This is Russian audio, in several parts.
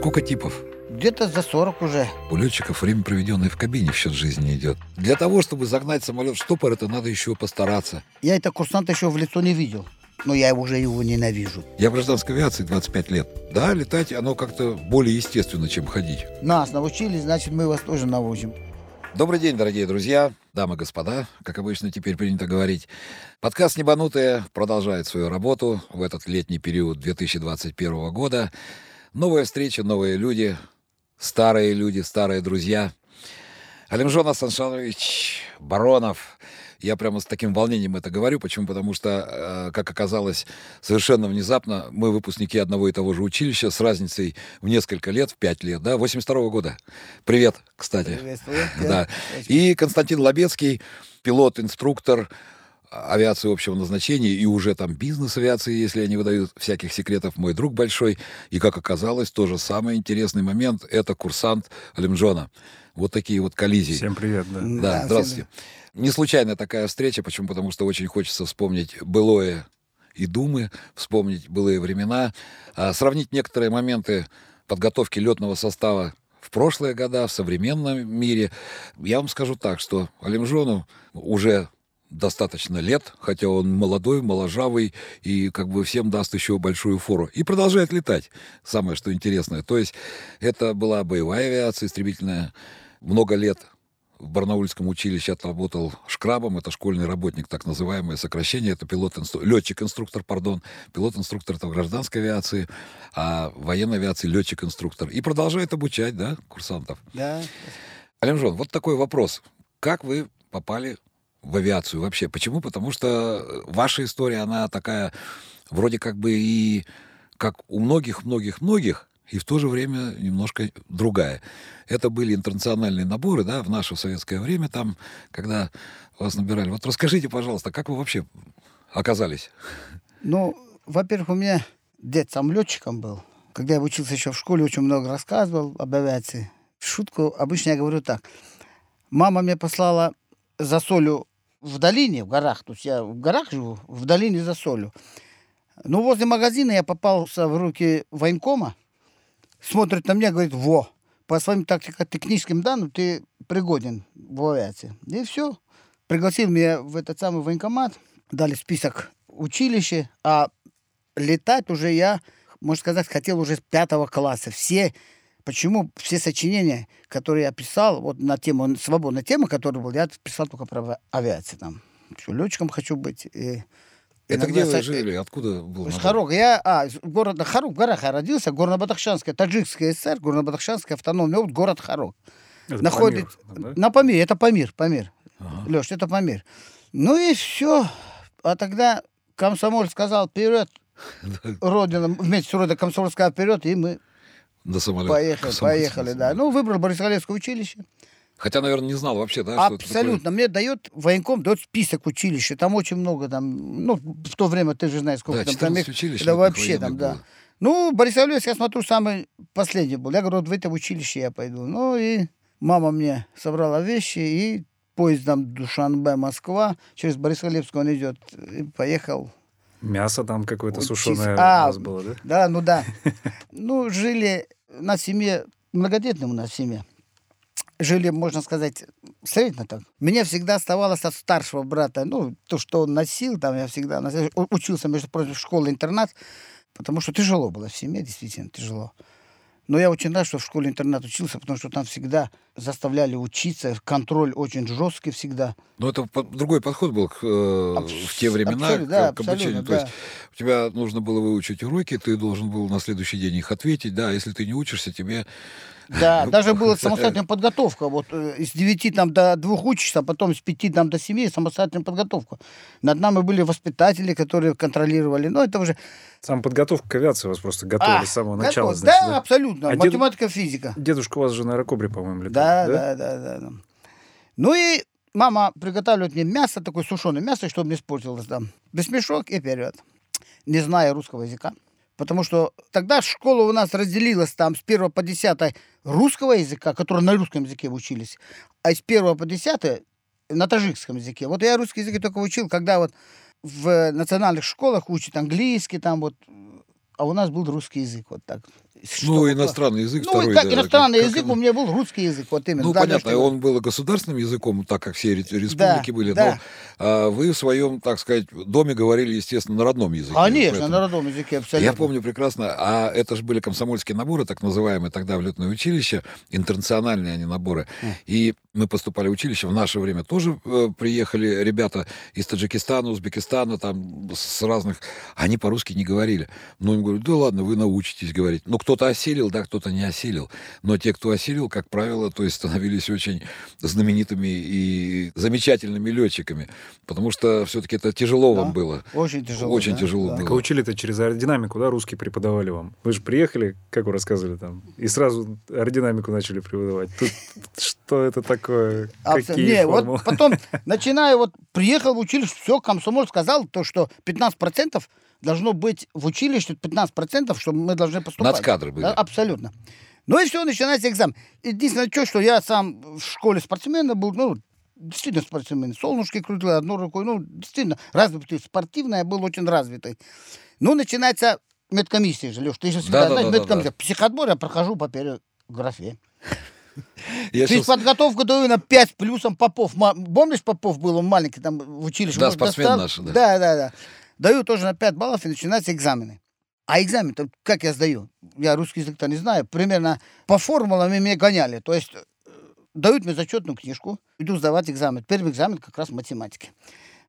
Сколько типов? Где-то за 40 уже. У летчиков время, проведенное в кабине, в счет жизни идет. Для того, чтобы загнать самолет в штопор, это надо еще постараться. Я это курсанта еще в лицо не видел. Но я уже его ненавижу. Я в гражданской авиации 25 лет. Да, летать оно как-то более естественно, чем ходить. Нас научили, значит, мы вас тоже научим. Добрый день, дорогие друзья, дамы и господа, как обычно теперь принято говорить. Подкаст «Небанутые» продолжает свою работу в этот летний период 2021 года. Новая встреча, новые люди, старые люди, старые друзья. Алимжон Асаншанович Баронов. Я прямо с таким волнением это говорю. Почему? Потому что, э, как оказалось, совершенно внезапно мы выпускники одного и того же училища с разницей в несколько лет, в пять лет, да, 82 -го года. Привет, кстати. Приветствую. Да. И Константин Лобецкий, пилот-инструктор авиации общего назначения и уже там бизнес авиации, если они выдают всяких секретов, мой друг большой. И, как оказалось, тоже самый интересный момент — это курсант Алимджона. Вот такие вот коллизии. Всем привет, да. Да, Да, здравствуйте. Не случайно такая встреча, почему? Потому что очень хочется вспомнить былое и думы, вспомнить былые времена, а, сравнить некоторые моменты подготовки летного состава в прошлые года, в современном мире. Я вам скажу так, что Алимжону уже достаточно лет, хотя он молодой, моложавый и как бы всем даст еще большую фору. И продолжает летать, самое что интересное. То есть это была боевая авиация истребительная, много лет в Барнаульском училище отработал шкрабом, это школьный работник, так называемое сокращение, это пилот летчик-инструктор, пардон, пилот-инструктор это в гражданской авиации, а в военной авиации летчик-инструктор. И продолжает обучать, да, курсантов. Да. Алимжон, вот такой вопрос. Как вы попали в авиацию вообще? Почему? Потому что ваша история, она такая вроде как бы и как у многих-многих-многих, и в то же время немножко другая. Это были интернациональные наборы, да, в наше советское время, там, когда вас набирали. Вот расскажите, пожалуйста, как вы вообще оказались? Ну, во-первых, у меня дед сам летчиком был. Когда я учился еще в школе, очень много рассказывал об авиации. Шутку обычно я говорю так. Мама мне послала за солью в долине, в горах. То есть я в горах живу, в долине за солью. Ну, возле магазина я попался в руки военкома. Смотрит на меня, говорит, во, по своим тактико-техническим данным ты пригоден в авиации. И все. Пригласил меня в этот самый военкомат, дали список училища, а летать уже я, можно сказать, хотел уже с пятого класса. Все, почему все сочинения, которые я писал, вот на тему, свободная тема, которая была, я писал только про авиацию там. Что, летчиком хочу быть. И Это где вы жили? Откуда был набор? Харок. Я, а, из города Харок, в горах я родился, Горно-Бадахшанская, Таджикская ССР, Горно-Бадахшанская автономная область, город Харок. Это Находит... Памир, да? На Памире, это Памир, Памир. Ага. Леш, это Памир. Ну и все. А тогда комсомоль сказал, вперед, Родина, вместе с Родиной комсомоль сказал вперед, и мы До самолета. поехали, Самолет, поехали, да. самолет. Ну, выбрал Борисоглебское училище. Хотя, наверное, не знал вообще, да, что это такое? Абсолютно. Мне дает военком, дает список училища. Там очень много, там, ну, в то время ты же знаешь, сколько Да, там. 14 там училищ Да вообще там, военных да. было. Ну, Борисовлевск, я смотрю, самый последний был. Я говорю, вот в это училище я пойду. Ну и мама мне собрала вещи и поездом Душанбе, Москва. Через Борисовлевск он идет. И поехал. Мясо там какое-то сушеное А, у вас было, да? Да, ну да. Ну, жили на семье, многодетным у нас семье. Жили, можно сказать, средне так. Мне всегда оставалось от старшего брата, ну, то, что он носил, там я всегда носил. Учился, между прочим, в школе-интернат, потому что тяжело было в семье, действительно тяжело. Но я очень рад, что в школе-интернат учился, потому что там всегда заставляли учиться, контроль очень жесткий всегда. Но это по- другой подход был к, э, Абс- в те времена абсолютно, к, да, к обучению. То есть да. у тебя нужно было выучить уроки, ты должен был на следующий день их ответить. Да, если ты не учишься, тебе... Да, даже была самостоятельная подготовка. Вот э, из 9 там, до 2 учишься, а потом с 5 там, до 7 самостоятельная подготовка. Над нами были воспитатели, которые контролировали. Ну, это уже... Сам подготовка к авиации вас просто готовили А, с самого готов. начала, значит, Да, да? абсолютно. А дед- Математика, физика. Дедушка у вас же на аэрокобре, по-моему, летал, Да, да, да, да, да. Ну и мама приготавливает мне мясо, такое сушеное мясо, чтобы не испортилось там. Бесмешок и вперед. Не зная русского языка. Потому что тогда школа у нас разделилась там с 1 по 10 русского языка, которые на русском языке учились, а с 1 по 10 на таджикском языке. Вот я русский язык только учил, когда вот в национальных школах учат английский, там вот а у нас был русский язык. Вот так. Что Ну, иностранный язык Ну, второй. как да, иностранный как- язык, как- у меня был русский язык. Вот именно. Ну, Да, понятно, он был государственным языком, так как все ре- республики были, да. но а, вы в своем, так сказать, доме говорили, естественно, на родном языке. Конечно, Поэтому- на родном языке абсолютно. Я помню прекрасно, а это же были комсомольские наборы, так называемые тогда в летное училище, интернациональные они наборы. И мы поступали в училище, в наше время тоже э, приехали ребята из Таджикистана, Узбекистана, там с разных, они по-русски не говорили. Ну, им говорю, да ладно, вы научитесь говорить. Ну, кто-то осилил, да, кто-то не осилил. Но те, кто осилил, как правило, то есть становились очень знаменитыми и замечательными летчиками, потому что все-таки это тяжело Да. вам было. Очень тяжело. Очень да, тяжело да. было. Так а учили-то через аэродинамику, да, русский преподавали вам? Вы же приехали, как вы рассказывали там, и сразу аэродинамику начали преподавать. Тут что это такое? Какие вот потом, начиная, вот приехал в училище, все, комсомол сказал, то, что 15% должно быть в училище, 15%, что мы должны поступать. Нацкадры были. Да, абсолютно. Ну и все, начинается экзамен. Единственное, что, что я сам в школе спортсмена был, ну, действительно спортсмен. Солнышки крутил одной рукой, ну, действительно развитый, спортивный, я был очень развитый. Ну, начинается медкомиссия же, Леш, ты же всегда Да, да, знаешь, да, да, медкомиссия. Психотбор я прохожу по переграфе. Я Ты щас- подготовку даю на 5 с плюсом Попов. Помнишь, Попов был, он маленький там в училище? Да, спортсмен достал? наш, да. Да, да, да. Даю тоже на 5 баллов, и начинаются экзамены. А экзамен, то как я сдаю? Я русский язык-то не знаю. Примерно по формулам меня гоняли. То есть э, дают мне зачетную книжку, иду сдавать экзамен. Первый экзамен как раз математики.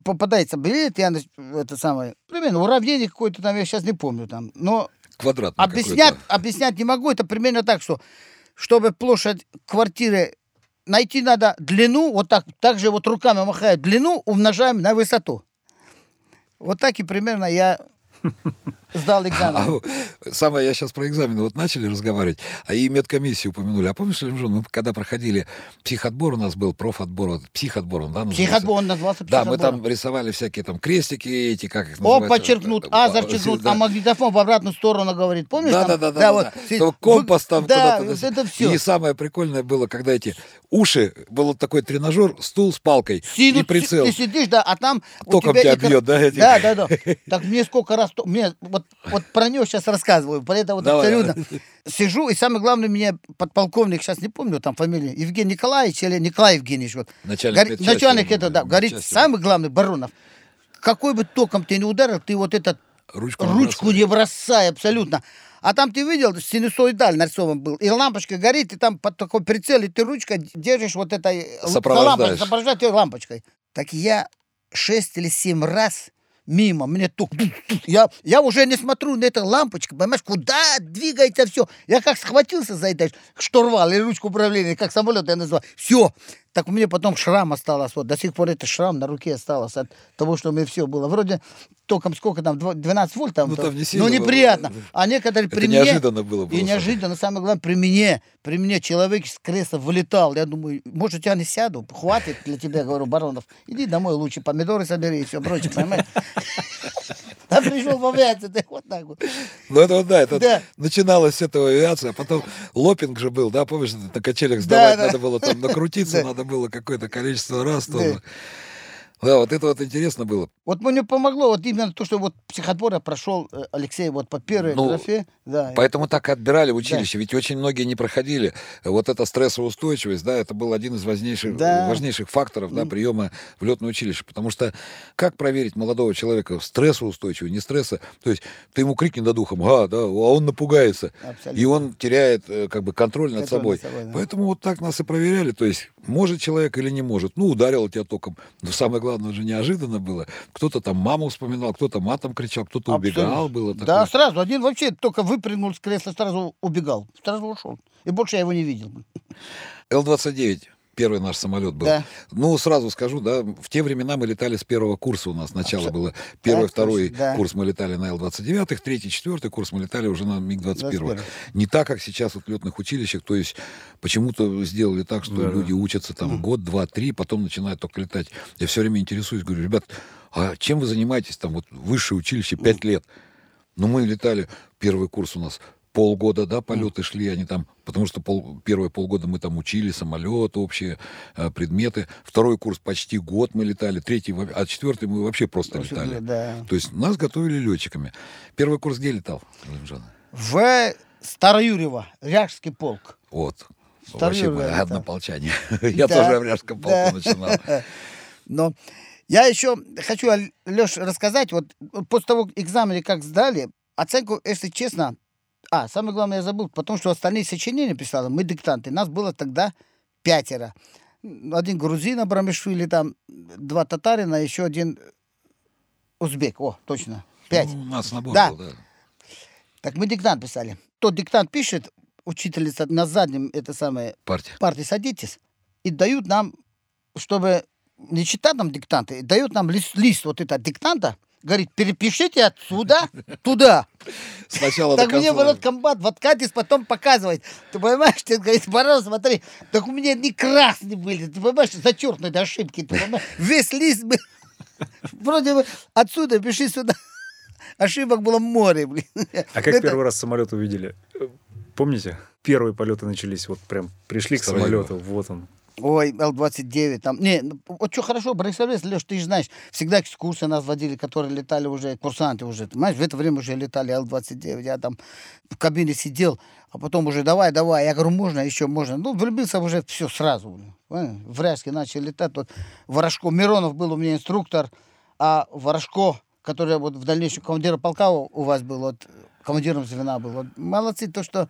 Попадается билет, я это самое, примерно уравнение какое-то там, я сейчас не помню там. Но квадратный Объяснять, объяснять не могу. Это примерно так, что чтобы площадь квартиры найти надо длину, вот так, так же вот руками махая длину, умножаем на высоту. Вот так и примерно я сдал экзамен. А, самое, я сейчас про экзамены вот начали разговаривать, а и медкомиссию упомянули. А помнишь, Лемжон, мы когда проходили психотбор у нас был, профотбор, вот, психотбор он, да, назывался? Психотбор, он назвался Да, мы там рисовали всякие там крестики эти, как их О, называется? подчеркнут, а зачеркнут, Да. а магнитофон в обратную сторону говорит. Помнишь? Да, там? да, да, да, вот. да. Компас там Да, куда-то. это все. И самое прикольное было, когда эти уши, был вот такой тренажер, стул с палкой и прицел. Ты сидишь, да, а там Током тебя бьет, да? Да, да, да. Так мне сколько раз... Мне, вот, вот про него сейчас рассказываю, про это вот Давай. абсолютно. Сижу, и самое главное, мне подполковник, сейчас не помню там фамилию, Евгений Николаевич или Николай Евгеньевич, вот. Начальник медчасти, начальник это, да, говорит, самый главный, Баронов, какой бы током ты не ударил, ты вот этот Ручку, не ручку бросай. не бросай абсолютно. А там ты видел, синусоидаль нарисован был, и лампочка горит, и там под такой прицел, и ты ручкой держишь вот этой э, лампочкой, сопровождаешь её лампочкой. Так я шесть или семь раз мимо, мне тук, тук, тук. я, я уже не смотрю на эту лампочку, понимаешь, куда двигается все. Я как схватился за это штурвал или ручку управления, как самолет я назвал. Все. Так у меня потом шрам осталось, вот до сих пор это шрам на руке осталось от того, что у меня все было. Вроде током сколько там, дво- 12 вольт там, Ну, там не ну было. неприятно. А некоторые Это при мне... неожиданно было И неожиданно, самое главное, при мне, при мне человек с кресла вылетал. Я думаю, может, я не сяду, хватит для тебя, говорю, Баронов. Иди домой лучше, помидоры собери и все прочее, понимаешь? А пришел в авиацию, ты вот так вот. Ну, это вот, да, это Да. начиналось с этого авиация, а потом лопинг же был, да, помнишь, на качелях Да, сдавать да. надо было, там накрутиться Да. надо было какое-то количество раз Да. тоже. Да, вот это вот интересно было. Вот мне помогло вот именно то, что вот психотбор я прошел, э, Алексей, вот по первой Ну, графе. Да, Поэтому так и отбирали в училище, ведь очень многие не проходили. Вот эта стрессоустойчивость, да, это был один из важнейших, Да. важнейших факторов да, приема в летное училище. Потому что как проверить молодого человека стрессоустойчивый, не стресса? То есть ты ему крикни над ухом, а, да, а он напугается. Абсолютно. И он теряет э, как бы контроль над Контроль собой. над собой, да. Поэтому вот так нас и проверяли. То есть может человек или не может. Ну, ударил тебя током. Но самое главное же неожиданно было. Кто-то там маму вспоминал, кто-то матом кричал, кто-то убегал. Было Да, такое. сразу. Один вообще только выпрыгнул с кресла, сразу убегал. Сразу ушел. И больше я его не видел. Л-29. Первый наш самолет был. Да. Ну, сразу скажу, да, в те времена мы летали с первого курса у нас. Начало Абсо- было первый, Так второй да. курс мы летали на Л-29, третий, четвертый курс мы летали уже на МиГ-21. 21. Не так, как сейчас вот в летных училищах, то есть почему-то сделали так, что Да, да. люди учатся там год, два, три, потом начинают только летать. Я все время интересуюсь, говорю, ребят, а чем вы занимаетесь там, вот высшее училище, пять лет? Ну, мы летали, первый курс у нас полгода, да, полеты шли, они там, потому что пол, первые полгода мы там учили самолет, общие э, предметы. Второй курс почти год мы летали, третий, а четвертый мы вообще просто Просто, летали. да. То есть нас готовили летчиками. Первый курс где летал? В Староюрьево, Ряжский полк. Вот. Второй Вообще мы однополчане. Я тоже в Ряжском полку начинал. Но я еще хочу, Леш, рассказать, вот после того экзамена, как сдали, оценку, если честно, а, самое главное, я забыл, потому что остальные сочинения писали, мы диктанты, нас было тогда пятеро. Один грузин Абрамишвили, там два татарина, еще один узбек, о, точно, пять. Ну, у нас набор Да. был, да. Так мы диктант писали. Тот диктант пишет, учительница на заднем, это самое, Партия. партии садитесь, и дают нам, чтобы не читать нам диктанты, дают нам лист, лист вот это диктанта, говорит, перепишите отсюда туда. Сначала Так мне ворот комбат в откатис потом показывает. Ты понимаешь, ты говорит, Барон, смотри, так у меня не красные были, ты понимаешь, зачеркнуты ошибки, ты понимаешь, весь лист был, вроде бы отсюда пиши сюда. Ошибок было море, блин. А как Это- первый раз самолет увидели? Помните? Первые полеты начались, вот прям пришли к самолету, вот он. Ой, Л-29 там. Не, ну, вот что хорошо, Борисовец, Леш, ты же знаешь, всегда экскурсии нас водили, которые летали уже, курсанты уже. Ты понимаешь, в это время уже летали Л-29. Я там в кабине сидел, а потом уже давай, давай. Я говорю, можно, еще можно. Ну, влюбился уже все сразу. Понял? В Ряжске начали летать. Вот Ворошко, Миронов был у меня инструктор, а Ворошко, который вот в дальнейшем командир полка у вас был, вот командиром звена был. Вот, молодцы, то, что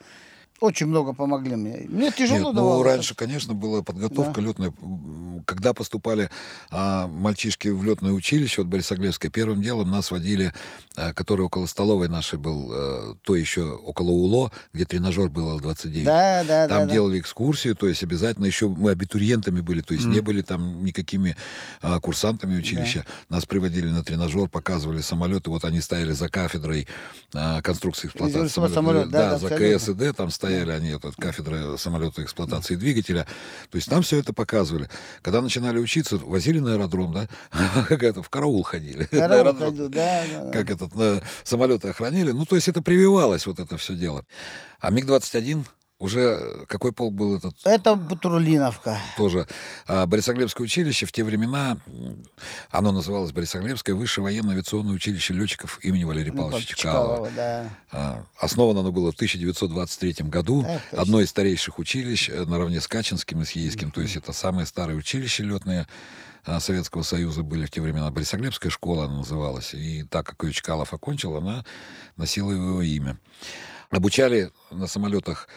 очень много помогли мне. Мне тяжело Нет, ну, давалось. раньше, конечно, была подготовка летная. М, Когда поступали а, мальчишки в летное училище, вот Борисоглебское, первым делом нас водили, а, который около столовой нашей был, а, то еще около УЛО, где тренажер был Л-29. Да, да, Там да, да. делали экскурсию, то есть обязательно еще мы абитуриентами были, то есть не были там никакими а, курсантами училища. Нас приводили на тренажер, показывали самолеты, вот они стояли за кафедрой а, конструкции эксплуатации самолета. самолета, да, да, за абсолютно. КС и Д там стояли они, вот, кафедра самолета эксплуатации двигателя. То есть там все это показывали. Когда начинали учиться, возили на аэродром, да, как это, в караул ходили. Караул ходил, да. Как этот, самолеты охранили. Ну, то есть это прививалось, вот это все дело. А МиГ-21 уже, какой полк был этот? Это Бутурлиновка. тоже а, Борисоглебское училище в те времена, оно называлось Борисоглебское высшее военно-авиационное училище летчиков имени Валерия Ну, Павловича Чкалова. да. А, Основано оно было в 1923 году. Точно. Одно из старейших училищ, э, наравне с Качинским и с Ейским. То есть это самые старые училища летные а, Советского Союза были в те времена. Борисоглебская школа она называлась. И так как ее Чкалов окончил, она носила его имя. Обучали на самолетах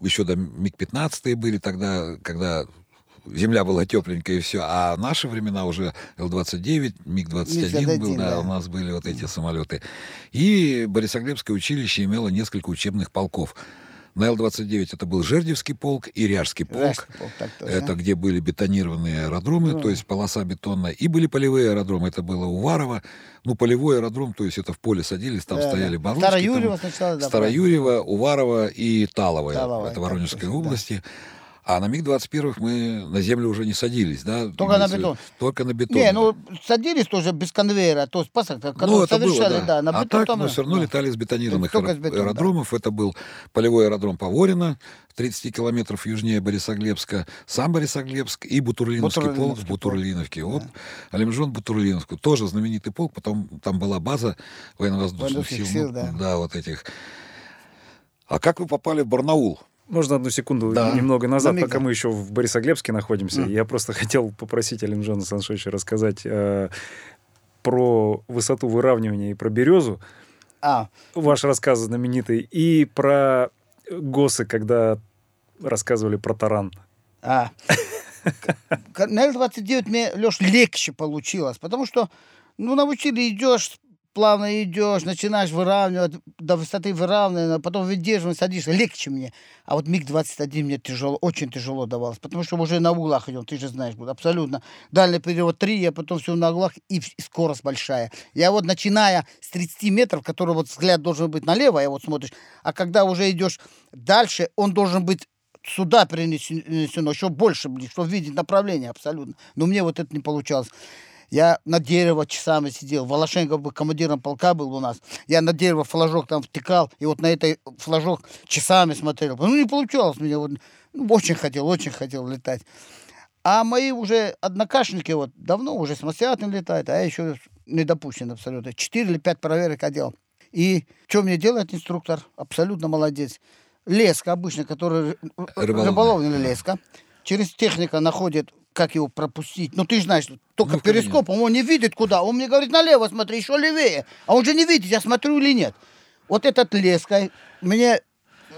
еще до МиГ-15 были тогда, когда земля была тепленькая и все. А наши времена уже Л-29, МиГ-21 был, МиГ-21, да, да. у нас были вот эти самолеты. И Борисоглебское училище имело несколько учебных полков. На Л-29 это был Жердевский полк и Ряжский полк. Ряжский полк, так точно. Это где были бетонированные аэродромы, то есть полоса бетонная. И были полевые аэродромы. Это было Уварово. Ну, полевой аэродром, то есть это в поле садились, там Да, стояли да. барочки. Староюрьево там сначала, да, Староюрьево, Уварово и Талово. Талово, это Воронежской точно, да. А на МиГ-21 мы на землю уже не садились, да? Только на Если- бетон. Только на бетон. Не, да. ну садились тоже без конвейера, то есть пасок, Ну, это было, совершали, да. да, на а бетон так там, мы все равно да. летали с бетонированных Только аэро- с бетона, да. аэродромов. Это был полевой аэродром Поворино, 30 километров южнее Борисоглебска, сам Борисоглебск и Бутурлиновский полк в Бутурлиновский полк, Бутурлиновке. Вот Алимжон Бутурлиновку. Тоже знаменитый полк. Потом там была база военно-воздушных сил. сил, ну, да. вот этих. А как вы попали в Барнаул? Можно одну секунду Да. немного назад, На миг, пока мы еще в Борисоглебске находимся. Мгм. Я просто хотел попросить Алимжана Саншовича рассказать э, про высоту выравнивания и про березу. А, Ваш рассказ знаменитый. И про ГОСы, когда рассказывали про таран. а. К- На Л-29 мне, Леш, легче получилось, потому что, ну, научили, идешь, плавно идешь, начинаешь выравнивать, до высоты выравнивания, потом выдерживаешь, садишься, легче мне. А вот МиГ-21 мне тяжело, очень тяжело давалось, потому что уже на углах идем, ты же знаешь, абсолютно. Дальний период 3, я потом все на углах, и, скорость большая. Я вот начиная с 30 метров, который вот взгляд должен быть налево, я вот смотришь, а когда уже идешь дальше, он должен быть сюда перенесено, еще больше, чтобы видеть направление абсолютно. Но мне вот это не получалось. Я на дерево часами сидел. Волошенко был командиром полка был у нас. Я на дерево флажок там втыкал, и вот на этой флажок часами смотрел. Ну, не получалось мне. Вот, ну, очень хотел, очень хотел летать. А мои уже однокашники вот давно уже самостоятельно летают, а я еще не допущен абсолютно. Четыре или пять проверок я делал. И что мне делает инструктор? Абсолютно молодец. Леска обычно, которая Рыболовная. рыболовная леска. Через техника находит, как его пропустить. Ну, ты же знаешь, только Ну, перископом он не видит куда. Он мне говорит, налево смотри, еще левее. А он же не видит, я смотрю или нет. Вот этот леской мне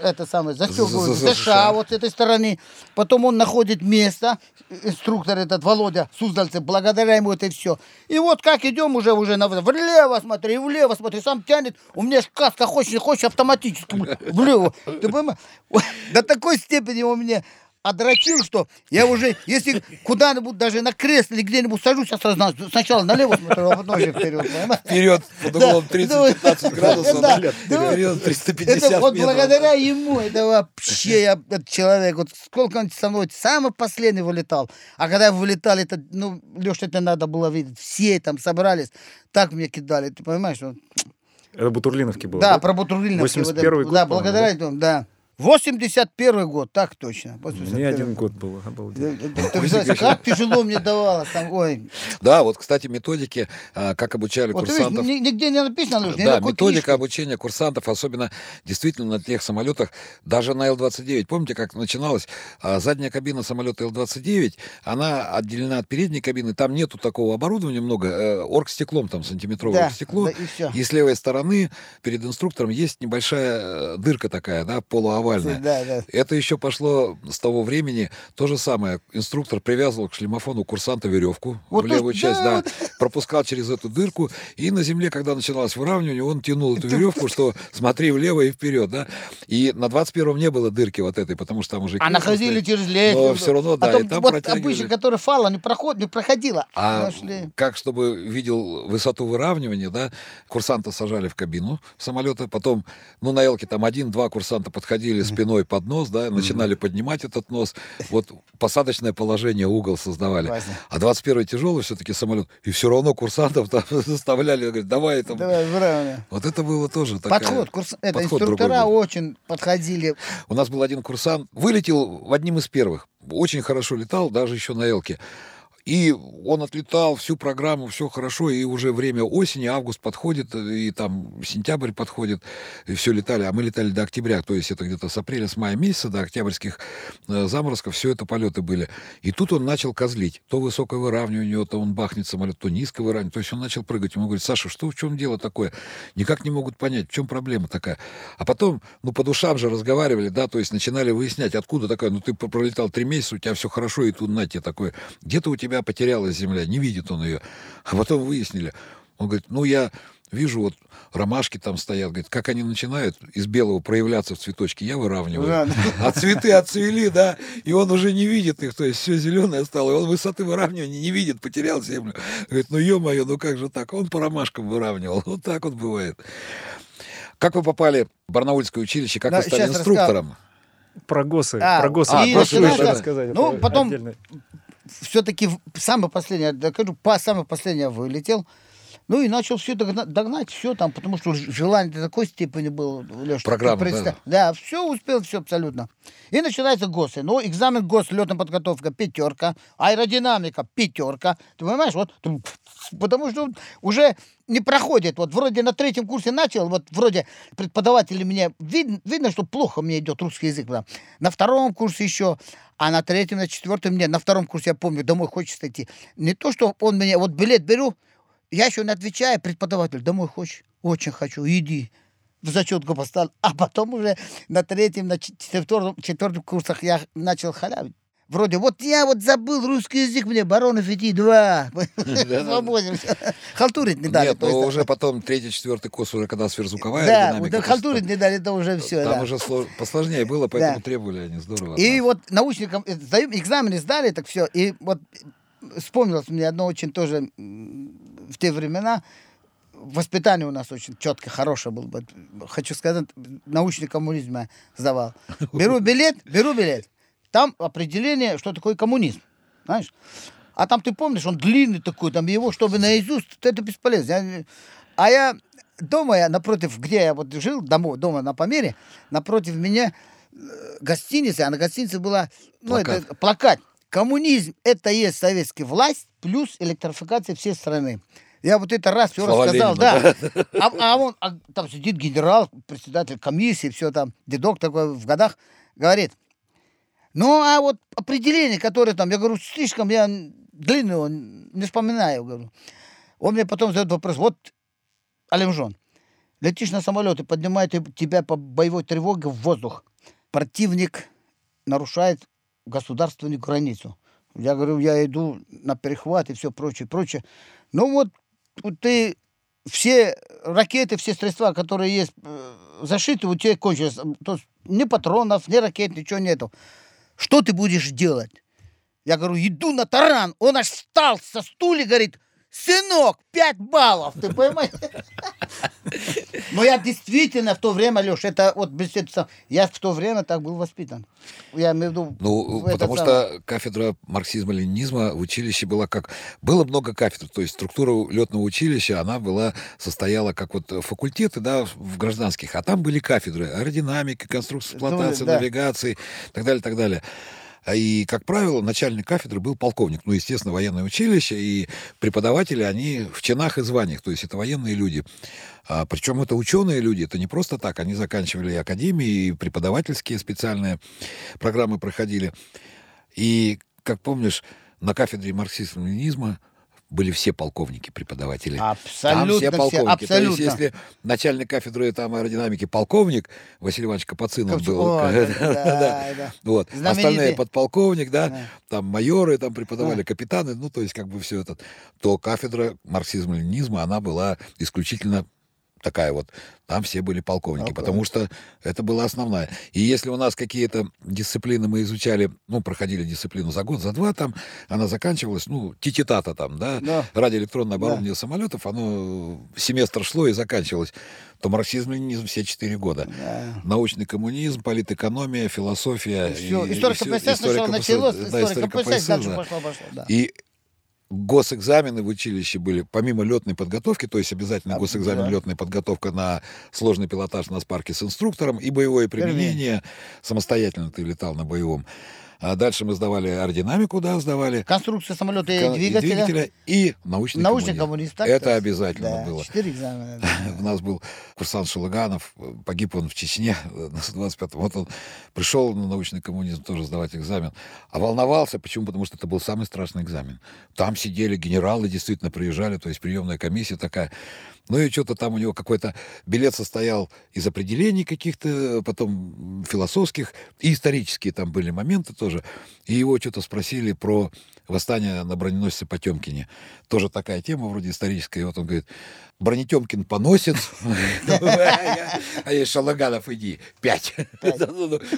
это самое застегивают За- за- за ЗШ ша. вот с этой стороны. Потом он находит место, инструктор этот Володя Суздальцев, благодаря ему это все. И вот как идем уже, уже на, влево смотри, влево смотри, сам тянет. У меня ж каска хочешь, не хочешь, автоматически влево. Ты понимаешь? До такой степени он мне одрочил, что я уже, если куда-нибудь даже на кресло или где-нибудь сажусь, я сразу на- сначала налево смотрю, а потом уже вперед. понимаешь? Вперед под углом да, 30-15 градусов. да. Вперед 350 Это вот метров. благодаря ему, это вообще я, этот человек, вот сколько он со мной, самый последний вылетал. А когда вылетали, это, ну, Леша, это надо было видеть. Все там собрались, так мне кидали, ты понимаешь? Вот. Это Бутурлиновки было, Да, да? про Бутурлиновки. 81-й год, Да, благодаря этому, да. 81 год, так точно. Не 81 один год был, обалдеть. Ты как тяжело мне давалось там, ой. Да, вот, кстати, методики, а, как обучали Вот видишь, курсантов. ни- нигде не написано, на Да, методика книжке. обучения курсантов, особенно действительно на тех самолетах, даже на Л-29. Помните, как начиналось? А, Задняя кабина самолета Л-29, она отделена от передней кабины, там нету такого оборудования много, э, оргстеклом там сантиметровое Да, оргстекло, да, и всё. и с левой стороны перед инструктором есть небольшая э, дырка такая, да, полуовальная. Да, да. Это еще пошло с того времени. То же самое. Инструктор привязывал к шлемофону курсанта веревку Вот в то, левую что- часть, да, да, пропускал через эту дырку, и на земле, когда начиналось выравнивание, он тянул эту веревку, что смотри влево и вперед, да. И на 21-м не было дырки вот этой, потому что там уже... А находили через лестницу. Но все равно, да, и там вот обычно, который фала не, проход, не проходила. А Нашли. как, чтобы видел высоту выравнивания, да, курсанта сажали в кабину самолета, потом, ну, на Элке там один-два курсанта подходили спиной под нос, да, начинали поднимать этот нос, вот посадочное положение, угол создавали. А 21-й тяжелый все-таки самолет, и все равно курсантов там заставляли, говорят, давай там. Давай, выравнивай. Вот это было тоже такая... Подход, курс, это инструктора очень подходили. У нас был один курсант, вылетел в одним из первых. Очень хорошо летал, даже еще на Элке. И он отлетал всю программу, все хорошо, и уже время осени, август подходит, и там сентябрь подходит, и все летали. А мы летали до октября, то есть это где-то с апреля, с мая месяца до октябрьских э, заморозков, все это полеты были. И тут он начал козлить. То высокое выравнивание, то он бахнет самолет, то низкое выравнивание. То есть он начал прыгать. Ему говорит, Саша, что в чем дело такое? Никак не могут понять, в чем проблема такая. А потом, ну, по душам же разговаривали, да, то есть начинали выяснять, откуда такая, ну, ты про- пролетал три месяца, у тебя все хорошо, и тут на тебе такое. Где-то у тебя потерялась земля, не видит он ее. А потом выяснили. Он говорит, ну, я вижу, вот ромашки там стоят, говорит, как они начинают из белого проявляться в цветочке, я выравниваю. Да. А цветы отцвели, да, и он уже не видит их, то есть все зеленое стало, и он высоты выравнивания не видит, потерял землю. Говорит, ну ё-моё, ну как же так? Он по ромашкам выравнивал. Вот так вот бывает. Как вы попали в Барнаульское училище, как Да, вы стали инструктором? Про ГОСы. А, про ГОСы. а, прошу про еще ГОСы, да. рассказать. Ну, потом- отдельно. Все-таки самое последнее, докажу, по самое последнее вылетел. Ну и начал все догнать, все там, потому что желание до такой степени было, Леша. Программа, Да, все успел, все абсолютно. И начинается ГОСы. Ну, экзамен ГОС, летная подготовка, пятерка, аэродинамика, пятерка. Ты понимаешь, вот, потому что уже не проходит. Вот вроде на третьем курсе начал, вот вроде преподаватели мне, видно, видно, что плохо мне идет русский язык. да. На втором курсе еще, а на третьем, на четвертом нет. На втором курсе, я помню, домой хочется идти. Не то, что он мне, вот билет беру, я еще не отвечаю, преподаватель, домой хочешь? Очень хочу, иди. В зачетку поставил. А потом уже на третьем, на чет- четвертом, четвертом курсах я начал халявить. Вроде, вот я вот забыл русский язык, мне Баронов иди, два. Свободен. Халтурить не дали. Нет, но уже потом третий, четвертый курс, уже когда сверхзвуковая Да, динамика, да, то халтурить не дали, это уже все. Там уже сло- посложнее было, поэтому требовали они здорово. И вот научникам э, экзамены сдали, так все. И вот вспомнилось мне одно очень тоже в те времена. Воспитание у нас очень четко, хорошее было. бы. Хочу сказать, научный коммунизм я сдавал. Беру билет, беру билет. Там определение, что такое коммунизм. Знаешь? А там, ты помнишь, он длинный такой, там его, чтобы наизусть, это бесполезно. Я- А я дома, я напротив, где я вот жил, дома, дома на Памире, напротив меня э, гостиница, а на гостинице была ну, Плакат. это, плакат. Коммунизм – это есть советская власть плюс электрификация всей страны. Я вот это раз все рассказал, Ленина, да. А, а он, а там сидит генерал, председатель комиссии, все там, дедок такой в годах, говорит, ну, а вот определение, которое там, я говорю, слишком я длинный, он, не вспоминаю, говорю. Он мне потом задает вопрос, вот, Алимжон, летишь на самолет и поднимает тебя по боевой тревоге в воздух. Противник нарушает государственную границу. Я говорю, я иду на перехват и все прочее, прочее. Ну вот, вот ты все ракеты, все средства, которые есть э, зашиты, у тебя кончились. То есть ни патронов, ни ракет, ничего нету. Что ты будешь делать? Я говорю, иду на таран. Он аж встал со стула и говорит, сынок, 5 баллов, ты понимаешь? Но я действительно в то время, Леш, это вот без этого, я в то время так был воспитан. Я имею в виду... Ну, потому самый- что кафедра марксизма-ленинизма в училище была как... Было много кафедр, то есть структура летного училища, она была, состояла как вот факультеты, да, в гражданских, а там были кафедры аэродинамики, конструкции, эксплуатации, да. навигации, и так далее, так далее. А И, как правило, начальник кафедры был полковник. Ну, естественно, военное училище, и преподаватели, они в чинах и званиях, то есть это военные люди. А, причем это ученые люди, это не просто так. Они заканчивали и академии, и преподавательские специальные программы проходили. И, как помнишь, на кафедре марксизма-ленинизма были все полковники преподаватели. Абсолютно Там все все, полковники. абсолютно. То есть, если начальник кафедры там аэродинамики полковник, Василий Иванович Капацинов был. О, да, да, да. Вот. Остальные подполковник, да, Да. там майоры там преподавали, Да. капитаны, ну, то есть как бы все это. То кафедра марксизма-ленинизма, она была исключительно такая вот. Там все были полковники, Полковники. потому что это была основная. И если у нас какие-то дисциплины мы изучали, ну, проходили дисциплину за год, за два, там она заканчивалась, ну, тититата там, да, Да. радиоэлектронное оборудование самолетов, оно семестр шло и заканчивалось. То марксизм-ленинизм все четыре года. Да. Научный коммунизм, политэкономия, философия. Всё, и- История и всё- КПСС сначала история началось, да, КПСС, дальше да. пошло, пошло, да. И госэкзамены в училище были, помимо летной подготовки, то есть обязательно А, госэкзамен, да. летная подготовка на сложный пилотаж на спарке с инструктором и боевое применение. Самостоятельно ты летал на боевом. А дальше мы сдавали аэродинамику, да, сдавали. Конструкция самолета и ка- двигателя. и научный, Научный коммунист. так, Это обязательно Да, было. Четыре экзамена. да. У нас был курсант Шелыганов, погиб он в Чечне на 125-м. Вот он пришел на научный коммунизм тоже сдавать экзамен. А волновался, почему? Потому что это был самый страшный экзамен. Там сидели генералы, действительно приезжали, то есть приемная комиссия такая. Ну и что-то там у него какой-то билет состоял из определений каких-то, потом философских, и исторические там были моменты тоже. И его что-то спросили про восстание на броненосце Потемкине. Тоже такая тема вроде историческая. И вот он говорит, Бронетемкин поносит. А я Шалаганов, иди, пять.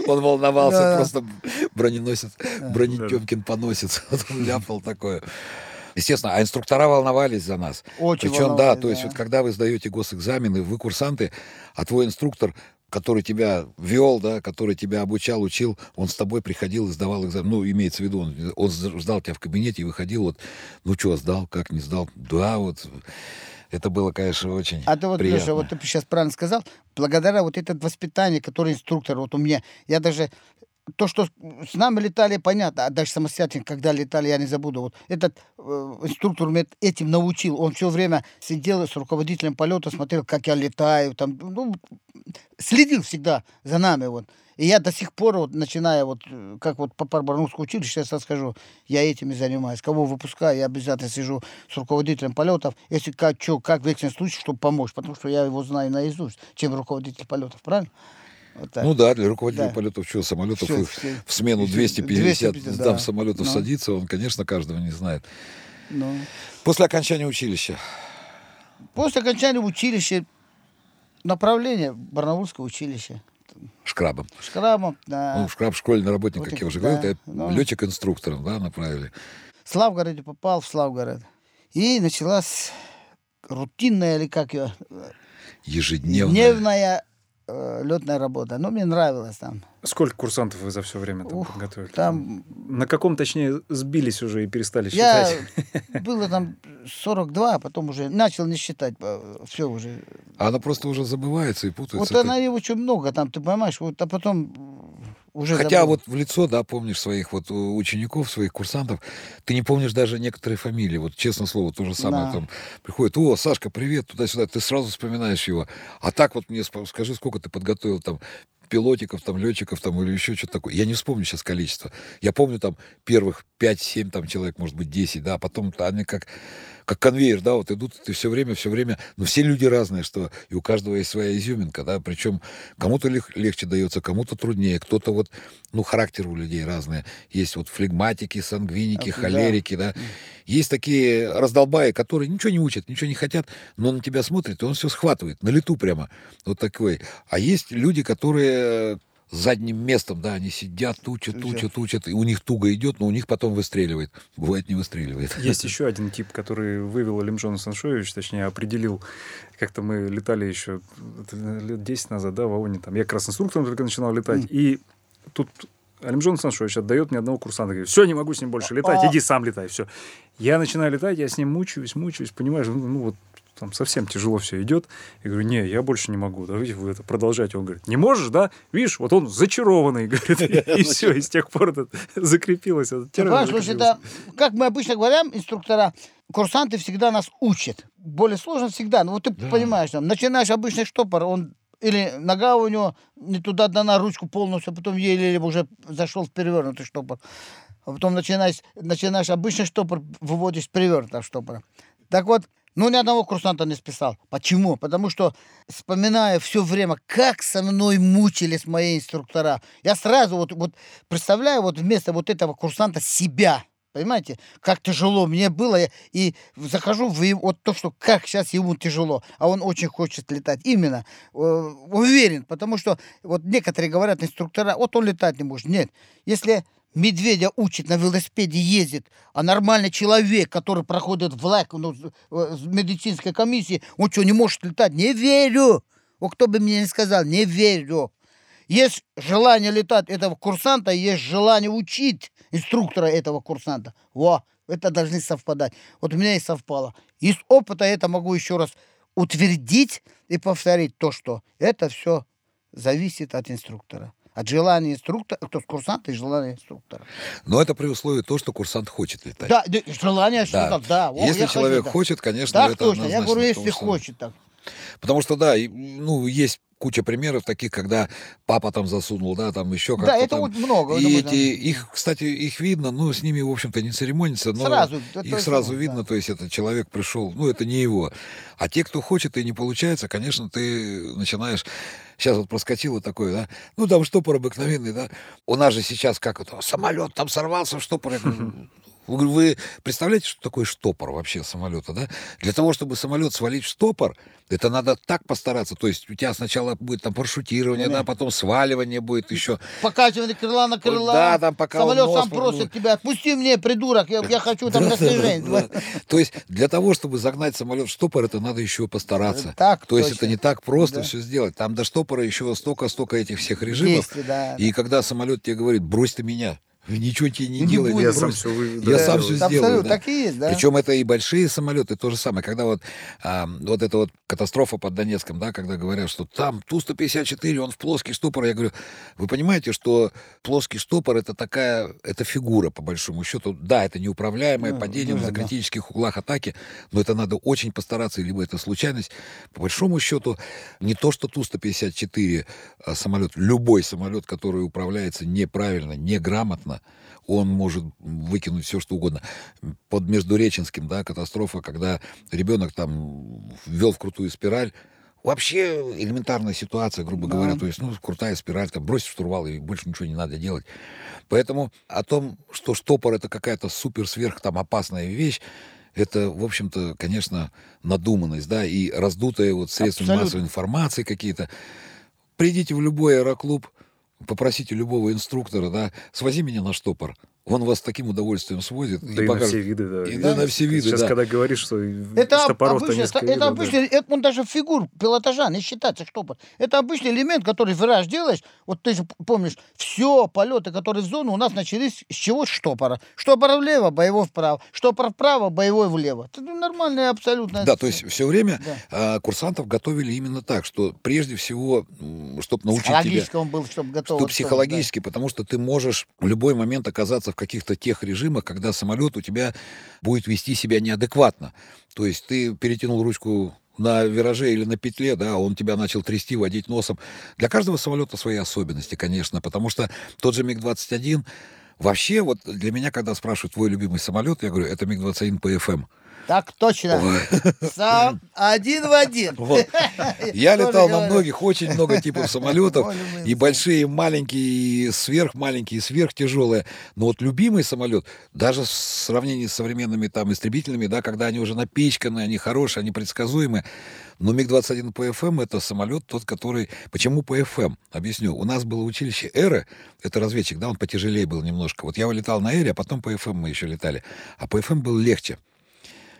Он волновался, просто броненосец, Бронетемкин поносит. Вот Он ляпал такое. Естественно, а инструктора волновались за нас. Очень Причем, да, то есть да. вот когда вы сдаете госэкзамены, вы курсанты, а твой инструктор, который тебя вел, да, который тебя обучал, учил, он с тобой приходил и сдавал экзамен. Ну, имеется в виду, он, он ждал тебя в кабинете и выходил, вот, ну что, сдал, как не сдал? Да, вот. Это было, конечно, очень А ты вот, приятно. Леша, вот ты сейчас правильно сказал, благодаря вот это воспитание, которое инструктор, вот у меня, я даже то, что с нами летали, понятно, а даже самостоятельно, когда летали, я не забуду. Вот этот э, инструктор меня этим научил. Он все время сидел с руководителем полета, смотрел, как я летаю, там, ну, следил всегда за нами. Вот. И я до сих пор, вот, начиная, вот, э, как вот по Барбарнусскому училищу, сейчас расскажу, я этим и занимаюсь. Кого выпускаю, я обязательно сижу с руководителем полетов, если как, что, как в случае, чтобы помочь, потому что я его знаю наизусть, чем руководитель полетов, правильно? Вот так. Ну да, для руководителя Да. полетов что, самолетов Всё, и всё. в смену Всё, 250, 250, там да. самолетов Ну. садится, он, конечно, каждого не знает. Ну. После окончания училища. После окончания училища, направление Барнаульское училище. Шкрабом. Шкрабом, да. Ну, шкраб школьный работник, Вот как это я уже да, говорил, ты ну. летчик-инструктором, да, направили. В Славгороде попал, в Славгород. И началась рутинная, или как ее, Ежедневно. дневная э, летная работа. Но мне нравилось там. Сколько курсантов вы за все время там Ух, подготовили? Там На каком, точнее, сбились уже и перестали я считать? было там 42, а потом уже начал не считать. Все уже. А она просто уже забывается и путается. Вот она и очень много там, ты понимаешь, вот, а потом уже Хотя забыл. вот в лицо, да, помнишь своих вот э, учеников, своих курсантов, ты не помнишь даже некоторые фамилии. Вот, честно слово, то же самое. Да. Там приходит, о, Сашка, привет, туда-сюда. Ты сразу вспоминаешь его. А так вот мне скажи, сколько ты подготовил там пилотиков, там, летчиков, там, или еще что-то такое. Я не вспомню сейчас количество. Я помню там первых 5-7 там человек, может быть, 10, да, а потом они как, как конвейер, да, вот идут, ты все время, все время, но все люди разные, что и у каждого есть своя изюминка, да, причем кому-то лег- легче дается, кому-то труднее, кто-то вот, ну, характер у людей разные. Есть вот флегматики, сангвиники, да. холерики, да. Есть такие раздолбаи, которые ничего не учат, ничего не хотят, но он на тебя смотрит, и он все схватывает, на лету прямо, вот такой. А есть люди, которые задним местом, да, они сидят, учат, Всё. учат, учат, и у них туго идет, но у них потом выстреливает. Бывает, не выстреливает. Есть еще один тип, который вывел Алимджона Саншоевич, точнее, определил. Как-то мы летали еще это лет 10 назад, да, в ООНе. Там. Я как раз инструктором только начинал летать. И тут Алимджон Саншоевич отдает мне одного курсанта. Говорит, все, не могу с ним больше летать, А. иди сам летай. Все. Я начинаю летать, я с ним мучаюсь, мучаюсь, понимаешь, ну, ну вот там совсем тяжело все идет. Я говорю, не, я больше не могу, давайте вы это продолжайте. Он говорит, не можешь, да? Видишь, вот он зачарованный, говорит, и все, и с тех пор это закрепилось. слушай, как мы обычно говорим, инструктора, курсанты всегда нас учат. Более сложно всегда. Ну вот ты понимаешь, начинаешь обычный штопор, он или нога у него не туда дана, ручку полностью, а потом еле уже зашел в перевернутый штопор. А потом начинаешь, начинаешь обычный штопор, выводишь перевернутого штопора. Так вот, ну, ни одного курсанта не списал. Почему? Потому что, вспоминая все время, как со мной мучились мои инструктора, я сразу вот, вот представляю вот вместо вот этого курсанта себя. Понимаете, как тяжело мне было, и захожу в его- вот то, что как сейчас ему тяжело, а он очень хочет летать. Именно, э, уверен, потому что вот некоторые говорят, инструктора, вот он летать не может. Нет, если медведя учит на велосипеде ездит, а нормальный человек, который проходит в ЛЭК, ну, э, с медицинской комиссии, он что, не может летать? Не верю! Вот кто бы мне не сказал, не верю. Есть желание летать этого курсанта, есть желание учить инструктора этого курсанта. Во, это должны совпадать. Вот у меня и совпало. Из опыта это могу еще раз утвердить и повторить то, что это все зависит от инструктора. От желания инструктора, то есть курсанта и желания инструктора. Но это при условии то, что курсант хочет летать. Да, да, желание что-то, да. О, Если человек да. хочет, конечно, Так это точно. Я говорю, если хочет так. Потому что, да, ну, есть куча примеров таких, когда папа там засунул, да, там еще как-то Да, это там. вот много. И это эти, можно- их, кстати, их видно, ну, с ними, в общем-то, не церемонится, но Сразу, их сразу да. видно, то есть этот человек пришел, ну, это не его. А те, кто хочет и не получается, конечно, ты начинаешь... Сейчас вот проскочило такое, да, ну, там штопор обыкновенный, да. У нас же сейчас как это, самолет там сорвался, штопор. Вы- представляете, что такое штопор вообще самолета, да? Для того, чтобы самолет свалить в штопор, это надо так постараться. То есть у тебя сначала будет там парашютирование, да, потом сваливание будет еще. Покачивание крыла на крыла. Да, там пока Самолет сам просит тебя, отпусти мне, придурок, я, я хочу там. Да. То есть для того, чтобы загнать самолет в штопор, это надо еще постараться. Так То есть это не так просто все сделать. Там до штопора еще столько-столько этих всех режимов. И когда самолет тебе говорит, брось ты меня, ничего тебе не, Не делай. Я сам все вы... Я да, сам сделаю, Абсолютно, да. так и есть, да. Причем это и большие самолеты, то же самое. Когда вот, а, вот эта вот катастрофа под Донецком, да, когда говорят, что там Ту-154, он в плоский штопор, я говорю, вы понимаете, что плоский штопор это такая, это фигура, по большому счету. Да, это неуправляемое Ну, падение ну, да. критических углах атаки, но это надо очень постараться, либо это случайность. По большому счету, не то, что Ту-154 а, самолет, любой самолет, который управляется неправильно, неграмотно, он может выкинуть все, что угодно. Под Междуреченским, да, катастрофа, когда ребенок там ввел в крутую спираль, Вообще элементарная ситуация, грубо Да. говоря. То есть, ну, крутая спираль, там, бросить штурвал, и больше ничего не надо делать. Поэтому о том, что штопор — это какая-то супер-сверх там опасная вещь, это, в общем-то, конечно, надуманность, да, и раздутые вот средства массовой информации какие-то. Придите в любой аэроклуб, попросите любого инструктора, да, свози меня на штопор. Он вас с таким удовольствием сводит. Да и, на все виды, да. И да, на все виды, Сейчас, да. когда говоришь, что Это штопоров-то обычный, несколько это видов, да. обычный, это он даже фигур пилотажа не считается штопор. Это обычный элемент, который вираж делаешь. Вот ты же помнишь, все полеты, которые в зону у нас начались с чего? С штопора. Штопор влево, боевой вправо. Штопор вправо, боевой влево. Это нормальная абсолютно. Да, то есть все время Да. а, курсантов готовили именно так, что прежде всего, чтобы научить тебя, Психологически он был, чтобы готов. что психологически, потому что ты можешь в любой момент оказаться в каких-то тех режимах, когда самолет у тебя будет вести себя неадекватно. То есть ты перетянул ручку на вираже или на петле, да, он тебя начал трясти, водить носом. Для каждого самолета свои особенности, конечно, потому что тот же МиГ-21, вообще вот для меня, когда спрашивают твой любимый самолет, я говорю, это МиГ-21 ПФМ. Так точно. Сам один в один. Вот. Я летал на многих, очень много типов самолетов. И большие, и маленькие, и сверхмаленькие, и сверхтяжелые. Но вот любимый самолет, даже в сравнении с современными там истребителями, да, когда они уже напичканы, они хорошие, они предсказуемые. Но МиГ-21 ПФМ это самолет тот, который... Почему ПФМ? Объясню. У нас было училище Эры, это разведчик, да, он потяжелее был немножко. Вот я летал на Эре, а потом ПФМ мы еще летали. А ПФМ был легче.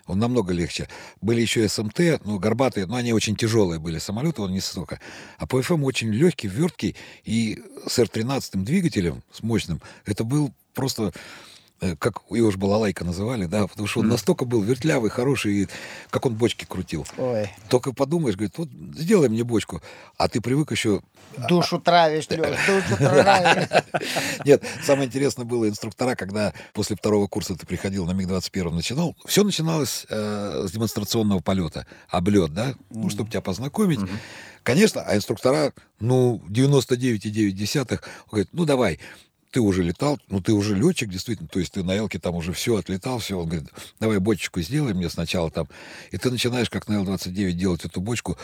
Он намного легче. Были еще СМТ, ну, горбатые, но они очень тяжелые были самолеты, он не столько. А ПФМ очень легкий, верткий, и с Р-13 двигателем, с мощным, это был просто как его же балалайка называли, да, потому что он настолько был вертлявый, хороший, и как он бочки крутил. Ой, Только подумаешь, говорит, вот сделай мне бочку, а ты привык еще... душу травишь, Лёш, душу травишь. Нет, самое интересное было инструктора, когда после второго курса ты приходил на МиГ-21 начинал, все начиналось э, с демонстрационного полета, облет, да, ну, чтобы тебя познакомить. Конечно, а инструктора, ну, 99,9, он говорит, ну, давай, ты уже летал, ну, ты уже летчик, действительно, то есть ты на Элке там уже все отлетал, все, он говорит, давай бочечку сделай мне сначала там, и ты начинаешь, как на Л-29, делать эту бочку,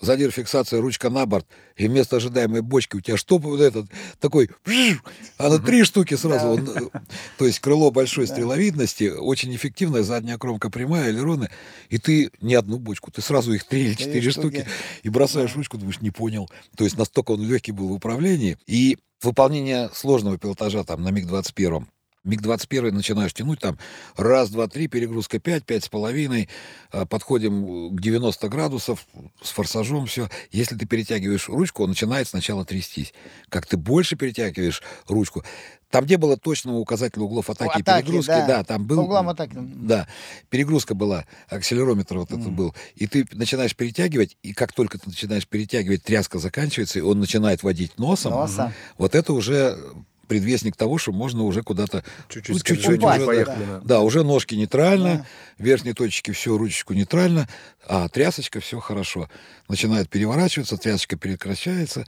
задир фиксация, ручка на борт, и вместо ожидаемой бочки у тебя штоп вот этот такой, бжж, а на три штуки сразу. Он, э, то есть крыло большой стреловидности, очень эффективная, задняя кромка прямая, элероны, и ты не одну бочку, ты сразу их три или четыре штуки, и бросаешь ручку, думаешь, не понял. То есть настолько он легкий был в управлении. И выполнение сложного пилотажа там на МиГ-21, МиГ-21 начинаешь тянуть, там раз, два, три, перегрузка 5, пять с половиной, а, подходим к 90 градусов, с форсажом все. Если ты перетягиваешь ручку, он начинает сначала трястись. Как ты больше перетягиваешь ручку, там не было точного указателя углов атаки, и Атаки, перегрузки, да. да, там был... По углам атаки. Да, перегрузка была, акселерометр вот этот был. И ты начинаешь перетягивать, и как только ты начинаешь перетягивать, тряска заканчивается, и он начинает водить носом. Носом. Вот это уже предвестник того, что можно уже куда-то Чуть-чуть, ну, чуть-чуть упасть, уже, поехали. да. да. Да, уже ножки нейтрально, верхние точки все, ручечку нейтрально, а трясочка все хорошо. Начинает переворачиваться, трясочка прекращается.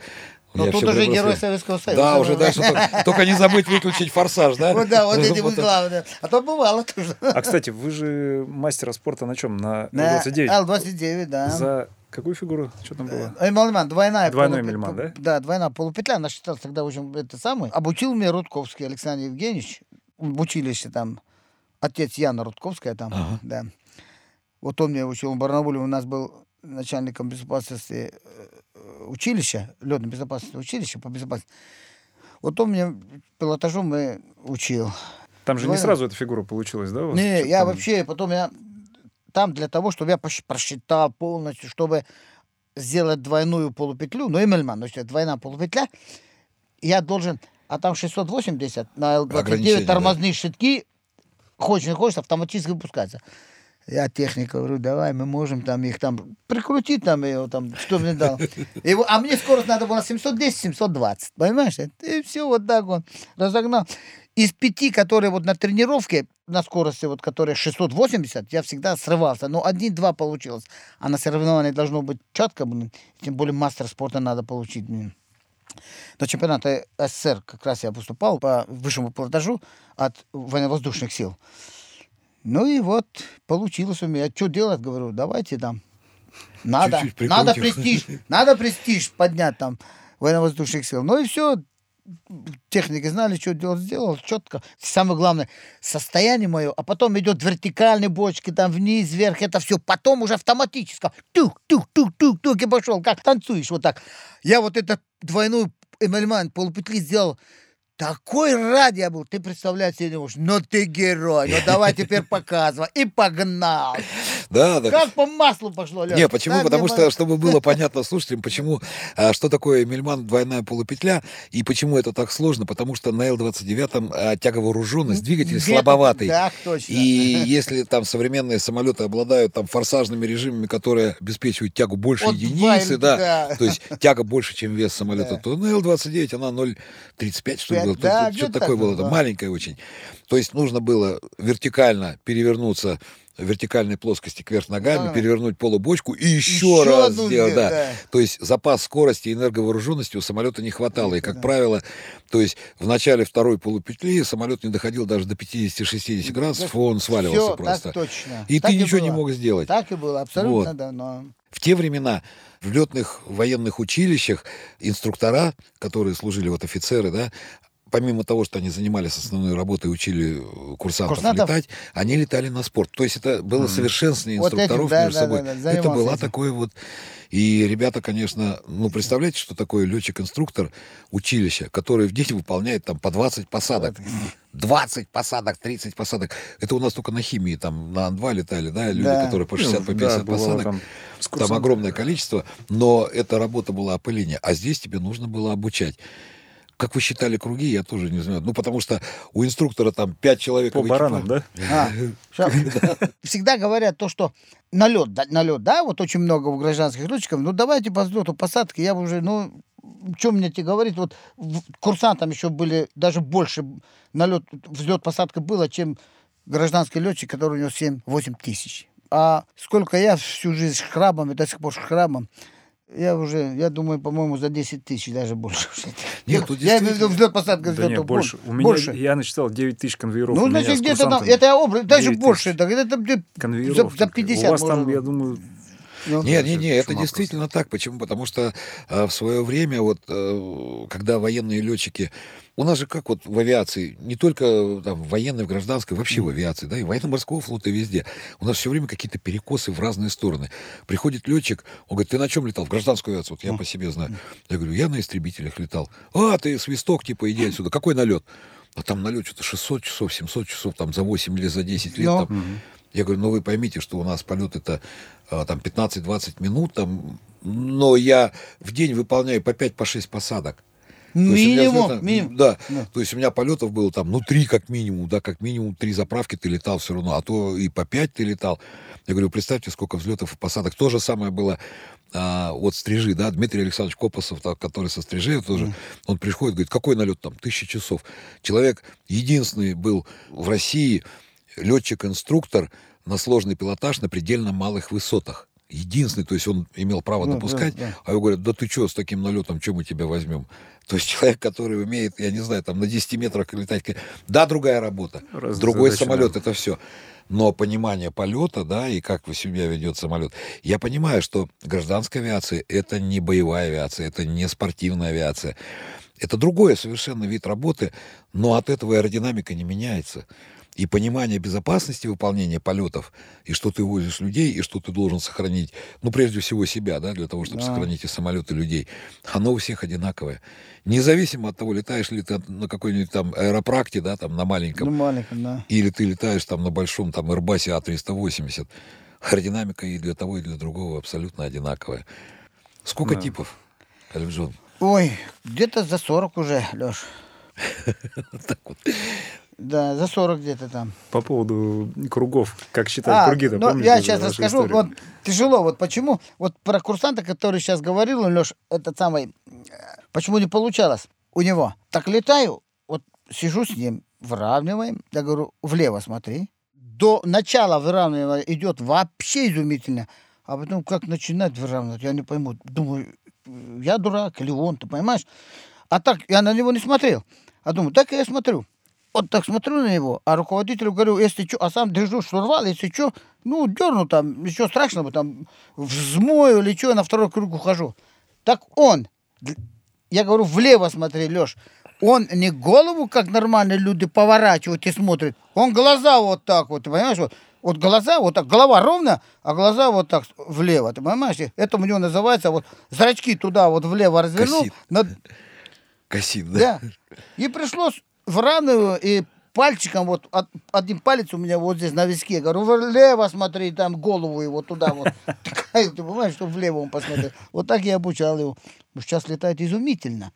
Но Я тут уже прибросил. герой Советского Союза. Да, уже дальше только, только не забыть выключить форсаж, да? Вот да, вот эти вот главные. А то бывало тоже. А, кстати, вы же мастера спорта на чем? На На 29 Л-29, да. За какую фигуру? Что там было? Эмельман, двойная. Двойной полупе- Эмельман, да? Да, двойная полупетля. Она считалась тогда очень это самый. Обучил меня Рудковский Александр Евгеньевич. В училище там. Отец Яна Рудковская там. Ага. Да. Вот он меня учил. В Барнауле у нас был начальником безопасности э, училища, летной безопасности училища по безопасности. Вот он меня пилотажом и учил. Там же не Двойной. сразу эта фигура получилась, да? Не, я там- вообще потом я там для того, чтобы я просчитал полностью, чтобы сделать двойную полупетлю, ну, Эмельман, ну, что, двойная полупетля, я должен, а там 680 на Ограничение, Л-29 тормозные щитки, хочешь не хочешь, автоматически выпускается. Я техника говорю, давай, мы можем там их там прикрутить, там его там, что мне дал. Его, а мне скорость надо было 710-720, понимаешь? И все, вот так он разогнал. Из пяти, которые вот на тренировке, на скорости, вот, которые 680, я всегда срывался. Но один-два получилось. А на соревновании должно быть четко, блин. Тем более мастер спорта надо получить. блин. На чемпионате СССР как раз я выступал по высшему пилотажу от военно-воздушных сил. Ну и вот получилось у меня. Что делать? Говорю, давайте там. Надо, Чуть-чуть надо прикрутим. престиж, надо престиж поднять там военно-воздушных сил. Ну и все, техники знали, что делать, сделал четко. Самое главное, состояние мое, а потом идет вертикальные бочки, там вниз, вверх, это все. Потом уже автоматически. Тук, тук, тук, тук, тук, и пошел, как танцуешь вот так. Я вот эту двойную эмельман полупетли сделал такой рад я был, ты представляешь себе не можешь. Ну ты герой, ну давай теперь показывай. И погнал. Да, да. Как по маслу пошло, Лёш. Не, почему? Так Потому что, чтобы было понятно слушателям, почему, а, что такое Мельман двойная полупетля и почему это так сложно, потому что на Л-29 а, тяговооруженность, двигатель Где-то- слабоватый. Да, точно. И если там современные самолеты обладают там форсажными режимами, которые обеспечивают тягу больше Вот единицы, да, да. то есть тяга больше, чем вес самолета, Да. то на Л-29 она 0,35, что ли, было. да, Что-то такое так было, было. маленькое очень. То есть нужно было вертикально перевернуться в вертикальной плоскости кверх ногами, Да. перевернуть полубочку и еще, Еще раз сделать. Да. да. То есть запас скорости и энерговооруженности у самолета не хватало. И, как правило, то есть в начале второй полупетли самолет не доходил даже до 50-60 градусов, он сваливался Всё, просто. так точно. И Так ты ничего было. не мог сделать. Так и было, абсолютно, Вот. да, но... В те времена в летных военных училищах инструктора, которые служили вот офицеры, да, помимо того, что они занимались основной работой и учили э, курсантов, Курсантов? летать, они летали на спорт. То есть это было совершенствование Вот этим, инструкторов да, между да, собой. да, да, это была этим. такое вот... И ребята, конечно, ну, представляете, что такое летчик-инструктор училища, который в день выполняет там по 20 посадок. 20 посадок, 30 посадок. Это у нас только на химии, там на Ан-2 летали, да, люди, Да. которые по Ну, 60, по да, 50 бывало посадок. там Там огромное количество, но эта работа была опыление. А здесь тебе нужно было обучать. Как вы считали круги, я тоже не знаю. Ну, потому что у инструктора там пять человек. По в баранам, да? А, ща- Всегда говорят то, что налет, да, налет, да, вот очень много у гражданских летчиков, ну давайте по взлету, посадке, я бы уже, ну, что мне тебе говорить, вот курсантам еще были даже больше налет, взлет, посадка было, чем гражданский летчик, который у него 7-8 тысяч. А сколько я всю жизнь с храбом, и до сих пор с храбом, я уже, я думаю, по-моему, за 10 тысяч, даже больше. Нет, тут я имею в виду действительно- взлет, посадка, Да нет, больше. У меня, больше. я насчитал 9 тысяч конвейеров. Ну, значит, где-то там, это образ, даже 9 больше, да, это конвейеров. за, за только. 50 У вас там, я думаю, Ну, Не, не, это не, это действительно так. Почему? Потому что э, в свое время, вот, э, когда военные летчики, у нас же как вот в авиации, не только э, там, в военной, в гражданской, вообще в авиации, да, и военно-морского флота везде, у нас все время какие-то перекосы в разные стороны. Приходит летчик, он говорит, ты на чем летал? В гражданскую авиацию, вот я по себе знаю. Я говорю, я на истребителях летал. А, ты свисток, типа, иди отсюда. Какой налет? А там налет что-то 600 часов, 700 часов, там за 8 или за 10 лет. Ну. там. Я говорю, ну вы поймите, что у нас полет это там 15-20 минут, там, но я в день выполняю по 5-6 по посадок. То есть Минимум, минимум. Да. Да. То есть у меня полетов было там, ну, три как минимум, да, как минимум три заправки ты летал все равно, а то и по пять ты летал. Я говорю, представьте, сколько взлетов и посадок. То же самое было а, вот стрижи, да, Дмитрий Александрович Копосов, так, который со стрижей тоже, он приходит, говорит, какой налет там, тысяча часов. Человек единственный был в России летчик-инструктор на сложный пилотаж на предельно малых высотах. Единственный, то есть он имел право Да, допускать, да, да. а его говорят, да ты что, с таким налетом, что мы тебя возьмем? То есть человек, который умеет, я не знаю, там на 10 метрах летать, да, другая работа, Разные другой задачи, самолет, да. это все. Но понимание полета, да, и как вы себя ведет самолет. Я понимаю, что гражданская авиация это не боевая авиация, это не спортивная авиация. Это другой совершенно вид работы, но от этого аэродинамика не меняется. И понимание безопасности выполнения полетов, и что ты возишь людей, и что ты должен сохранить, ну, прежде всего себя, да, для того, чтобы Да. сохранить и самолет, и людей, оно у всех одинаковое. Независимо от того, летаешь ли ты на какой-нибудь там аэропракте, да, там на маленьком, Ну, маленько, да. или ты летаешь там на большом там Airbus А380, аэродинамика и для того, и для другого абсолютно одинаковая. Сколько Да. типов, Алимжон? Ой, где-то за 40 уже, Леш. Так вот. Да, за 40 где-то там. по поводу кругов, как считать круги-то, ну, помните я сейчас расскажу. историю? Вот тяжело. Вот почему, вот про курсанта, который сейчас говорил, Леш, этот самый, почему не получалось у него. Так летаю, вот сижу с ним, выравниваем, я говорю, влево смотри. До начала выравнивания идет вообще изумительно. А потом как начинать выравнивать, я не пойму. Думаю, я дурак или он, ты понимаешь? А так я на него не смотрел. А думаю, так я смотрю. Вот так смотрю на него, а руководителю говорю, если что, а сам держу штурвал, если что, ну, дерну там, ничего страшного, там, взмою или что, на второй круг ухожу. Так он, я говорю, влево смотри, Леш, он не голову, как нормальные люди, поворачивает и смотрит, он глаза вот так вот, понимаешь, вот, вот глаза вот так, голова ровно, а глаза вот так влево, ты понимаешь? Это у него называется вот зрачки туда вот влево развернул, Косит. над- Косит, да? Да. И пришлось выравниваю и пальчиком, вот от- один палец у меня вот здесь на виске, я говорю, влево смотри, там голову его туда вот. Такая, ты понимаешь, что влево он посмотрел. Вот так я обучал его. Ну, Сейчас летает изумительно.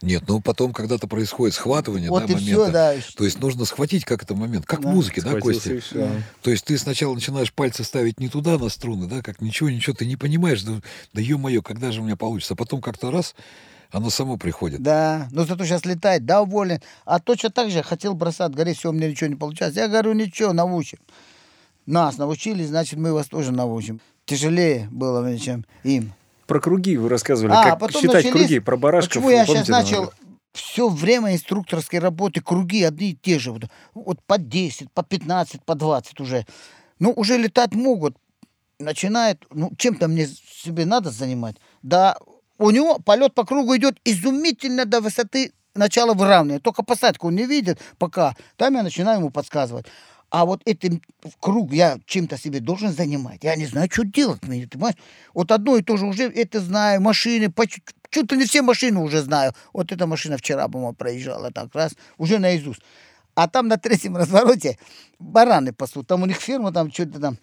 Нет, ну потом когда-то происходит схватывание, Вот да, и момента. все, да. То есть нужно схватить как это момент, как Да. в музыке, да, Костя? всё. То есть ты сначала начинаешь пальцы ставить не туда на струны, да, как ничего, ничего, ты не понимаешь, да, да ё-моё, когда же у меня получится. А потом как-то раз, оно само приходит. Да, но зато сейчас летает, доволен. А точно так же хотел бросать, говорит, все, у меня ничего не получается. Я говорю, ничего, научим. Нас научили, значит, мы вас тоже научим. Тяжелее было чем им. Про круги вы рассказывали, А, как потом считать начались- круги, про барашков. Почему я сейчас начал все время инструкторской работы, круги одни и те же. Вот, вот по 10, по 15, по 20 уже. Ну, уже летать могут. Начинает, ну, чем-то мне себе надо занимать. Да, у него полет по кругу идет изумительно до высоты начала выравнивания. Только посадку он не видит пока. Там я начинаю ему подсказывать. А вот этим круг я чем-то себе должен занимать. Я не знаю, что делать мне? Вот одно и то же уже это знаю, машины, ли не все машины уже знаю. Вот эта машина вчера, по-моему, проезжала так раз, уже наизусть. А там на третьем развороте бараны пасут. Там у них ферма, там что-то там.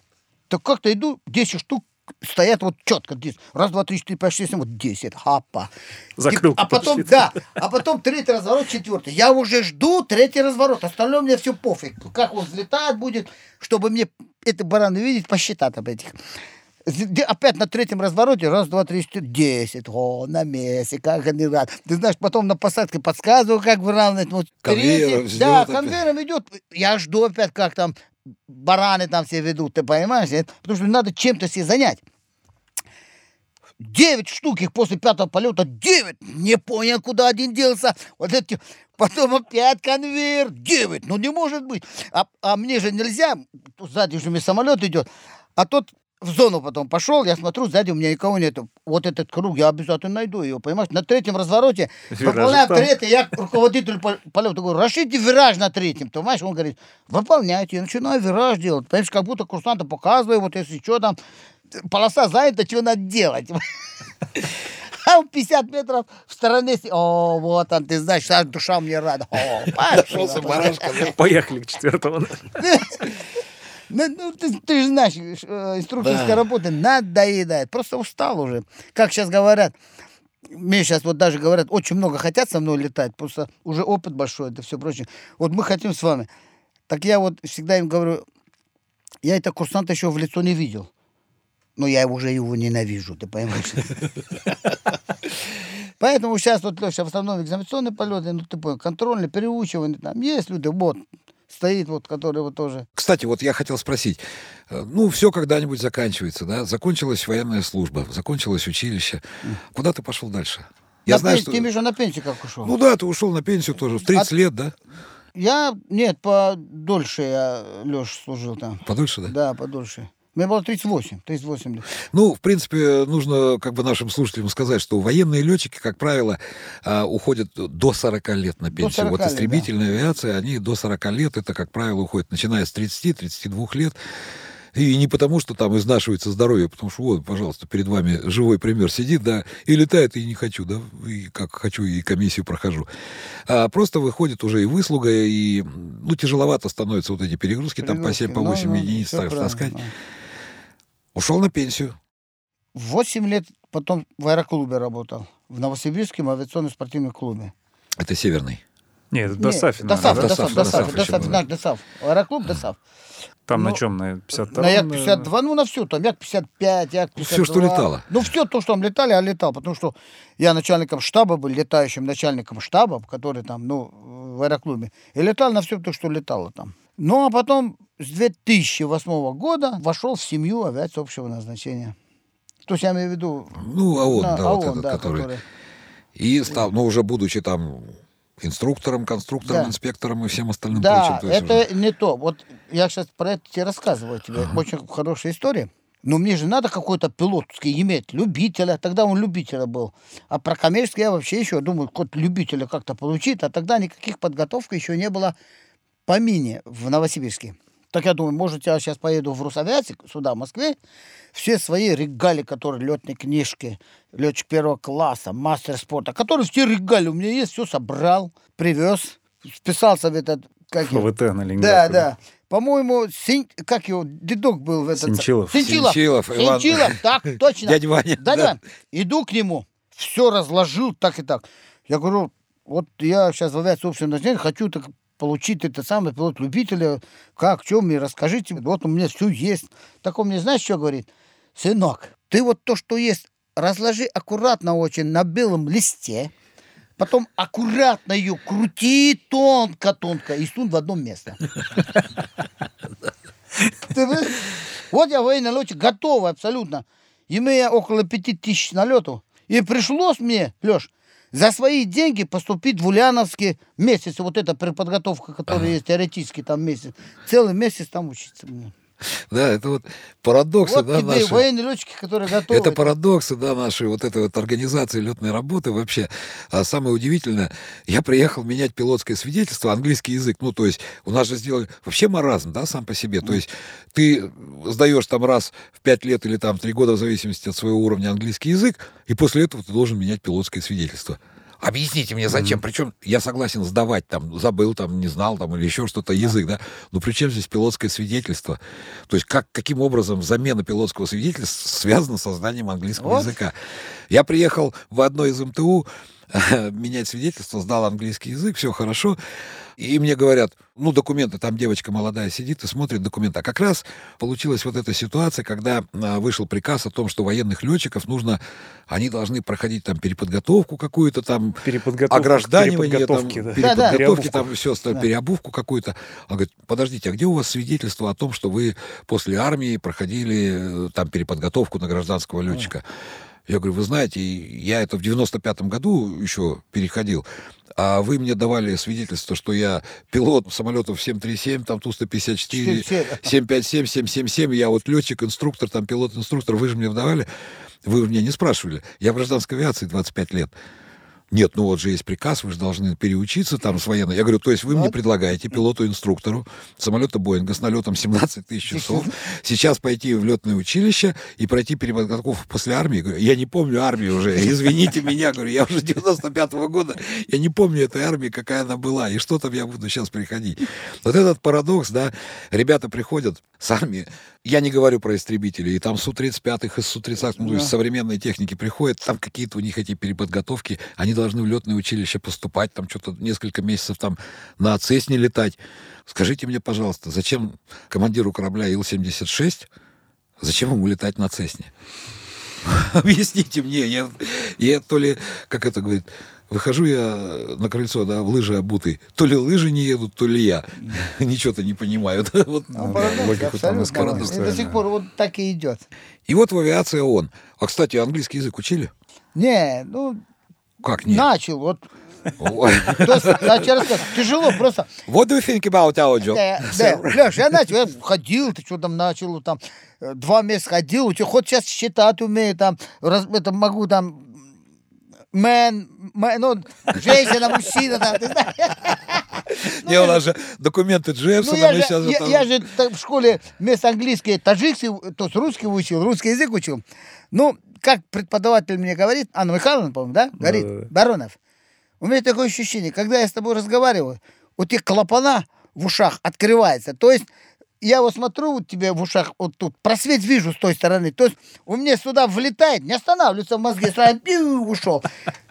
Так как-то иду, 10 штук стоят вот четко здесь. Раз, два, три, четыре, пять, шесть, семь, вот 10. Хапа. Закрыл А потом, да, а потом третий разворот, четвертый. Я уже жду третий разворот. Остальное мне все пофиг. Как он взлетает будет, чтобы мне эти бараны видеть, посчитать об этих. Опять на третьем развороте, раз, два, три, четыре, десять. О, на месте, как они рад. Ты знаешь, потом на посадке подсказываю, как выравнивать. Вот Конвейером третий- Да, конвейером идет. Я жду опять, как там бараны там все ведут, ты понимаешь? нет? Потому что надо чем-то себе занять. Девять штук их после пятого полета. Девять! Не понял, куда один делся. Вот эти... Потом опять конвейер. Девять! Ну не может быть. А, а мне же нельзя. Сзади уже мне самолет идет. А тот в зону потом пошел, я смотрю, сзади у меня никого нету. Вот этот круг, я обязательно найду его, понимаешь? На третьем развороте, там. третий, я руководитель пол- полета говорю, расшите вираж на третьем, ты понимаешь? Он говорит, выполняйте, я начинаю вираж делать, понимаешь, как будто курсанта показываю, вот если что там, полоса занята, что надо делать? А в 50 метров в стороне, о, вот он, ты знаешь, душа мне рада. О, Нашелся барашка? Поехали к четвертому. Ну, ну, ты, ты же знаешь, э, инструкторская Да. работа надоедает. Просто устал уже. Как сейчас говорят, мне сейчас вот даже говорят, очень много хотят со мной летать, просто уже опыт большой, это все прочее. Вот мы хотим с вами. Так я вот всегда им говорю, я это курсанта еще в лицо не видел. Но я уже его ненавижу, ты понимаешь? Поэтому сейчас вот, Леша, в основном экзаменационные полеты, ну ты понял, контрольные, переучивание, там есть люди, вот, стоит вот, который вот тоже Кстати, вот я хотел спросить. э, Ну, все когда-нибудь заканчивается, да? Закончилась военная служба, закончилось училище. Куда ты пошел дальше? Я на знаю, пен- что... Ты виду на пенсию как ушел? Ну да, ты ушел на пенсию тоже в 30 А- лет, да? Я, нет, подольше я, Леш, служил там. Подольше, да? Да, подольше. Мне было 38, 38 лет. Ну, в принципе, нужно как бы нашим слушателям сказать, что военные летчики, как правило, а, уходят до 40 лет на пенсию. 40 вот лет, истребительная авиация, они до 40 лет, это, как правило, уходят, начиная с 30-32 лет. И не потому, что там изнашивается здоровье, потому что вот, пожалуйста, перед вами живой пример сидит, да, и летает, и не хочу, да, и как хочу, и комиссию прохожу. А просто выходит уже и выслуга, и, ну, тяжеловато становятся вот эти перегрузки, там по 7, по 8 Ну, ну, единиц ставишь правильно, таскать. да. Ушел на пенсию. 8 лет потом в аэроклубе работал. В Новосибирском авиационном спортивном клубе. Это северный. Нет, это Досаф? Досаф, Досаф, Досаф, Досаф. Досаф. Аэроклуб Досаф. Там на Ну, чем? На 52 На Як-52, ну на все, там Як-55, Як-52. Всё, что летало. Ну все то, что там летали, я летал, потому что я начальником штаба был, летающим начальником штаба, который там, ну, в аэроклубе, и летал на все то, что летало там. Ну, а потом с 2008 года вошел в семью авиации общего назначения. То есть я имею в виду... Ну, АОН, на да, вот ООН, этот, да, который. И стал, ну, уже будучи там инструктором, конструктором, Да. инспектором и всем остальным Да, прочим. есть это уже- не то. Вот я сейчас про это тебе рассказываю тебе. Очень хорошая история. Но мне же надо какой-то пилотский иметь, любителя. Тогда он любителя был. А про коммерческий я вообще еще думаю, код любителя как-то получить. А тогда никаких подготовок еще не было по мини в Новосибирске. Так я думаю, может, я сейчас поеду в Русавиате, сюда, в Москве, все свои регали, которые летные книжки, летчик первого класса, мастер спорта, которые все регали у меня есть, все собрал, привез, вписался в этот... Как? ФВТ на Да, Ленинград. да. По-моему, Син- как его, дедок был в этот... Синчилов. Синчилов. Синчилов, Иван. Синчилов, так, точно. Дядя Ваня, Да, да. да. Иду к нему, все разложил так и так. Я говорю, вот я сейчас в авиации назначения хочу так получить это самое пилот любителя, как, что мне расскажите, вот у меня все есть. Так он мне, знаешь, что говорит? Сынок, ты вот то, что есть, разложи аккуратно очень на белом листе, потом аккуратно ее крути тонко-тонко и сунь в одно место. Вот я военный летчик, готовый абсолютно. Имея около пяти тысяч налетов. И пришлось мне, Леш, за свои деньги поступить в Ульяновский месяц. Вот эта преподготовка, которая есть теоретически там месяц. Целый месяц там учиться. Да, это вот парадоксы, Вот да, наши. военные летчики, которые готовы. Это парадоксы, да, нашей вот этой вот организации летной работы вообще. А самое удивительное, я приехал менять пилотское свидетельство, английский язык. Ну, то есть у нас же сделали вообще маразм, да, сам по себе. То есть ты сдаешь там раз в пять лет или там три года в зависимости от своего уровня английский язык, и после этого ты должен менять пилотское свидетельство. Объясните мне, зачем? Причем я согласен сдавать, там, забыл, там, не знал, там, или еще что-то, язык, да? Но при чем здесь пилотское свидетельство? То есть как, каким образом замена пилотского свидетельства связана с созданием английского Вот. языка? Я приехал в одно из МТУ менять свидетельство, сдал английский язык, все хорошо. И мне говорят, ну, документы, там девочка молодая сидит и смотрит документы. А как раз получилась вот эта ситуация, когда а, вышел приказ о том, что военных летчиков нужно, они должны проходить там переподготовку какую-то там, к ограждание, там, да. Переподготовки, Переобувку. там все остальное, Да. переобувку какую-то. Он говорит, подождите, а где у вас свидетельство о том, что вы после армии проходили э, там переподготовку на гражданского летчика? Я говорю, вы знаете, я это в 95-м году еще переходил, а вы мне давали свидетельство, что я пилот самолетов 737, там Ту-154, 4, 757, 777, я вот летчик, инструктор, там пилот-инструктор, вы же мне давали, вы меня не спрашивали. Я в гражданской авиации 25 лет. Нет, ну вот же есть приказ, вы же должны переучиться там с военной. Я говорю, то есть вы мне Вот. предлагаете пилоту-инструктору самолета Боинга с налетом 17 тысяч часов сейчас пойти в летное училище и пройти переподготовку после армии. Я Говорю, я не помню армию уже, извините меня, говорю, я уже 95-го года, я не помню этой армии, какая она была, и что там я буду сейчас приходить. Вот этот парадокс, да, ребята приходят с армии, я не говорю про истребители, и там Су-35 и Су-30, ну, то есть Да. современные техники приходят, там какие-то у них эти переподготовки, они должны в летное училище поступать, там что-то несколько месяцев там на Цесне летать. Скажите мне, пожалуйста, зачем командиру корабля Ил-76, зачем ему летать на Цесне? Объясните мне, я, я то ли, как это говорит, выхожу я на крыльцо, да, в лыжи обутый, то ли лыжи не едут, то ли я. Ничего-то не понимаю. вот. Ну, парадокс, логику там И до сих пор вот так и идет. И вот в авиации он. А, кстати, английский язык учили? Не, ну, Как нет? начал. Вот, тяжело просто. What do you think about our job? Да, да. Леш, я начал, я ходил, ты что там начал, там, э, два месяца ходил, у тебя хоть сейчас считать умею, там, раз- это могу там, мэн, мэн, ну, женщина, мужчина, там, ты знаешь. Не, у нас же документы Ну, Джеффсона, я мы же, сейчас я, там- я же так в школе вместо английский таджикский, то есть русский учил, русский язык учил. Ну, как преподаватель мне говорит, Анна Михайловна, по-моему, да? Говорит. Баронов, у меня такое ощущение, когда я с тобой разговариваю, у тебя клапана в ушах открывается. То есть я вот смотрю, вот тебе в ушах, вот тут просвет вижу с той стороны. То есть у меня сюда влетает, не останавливается в мозге, сразу пиу, ушел.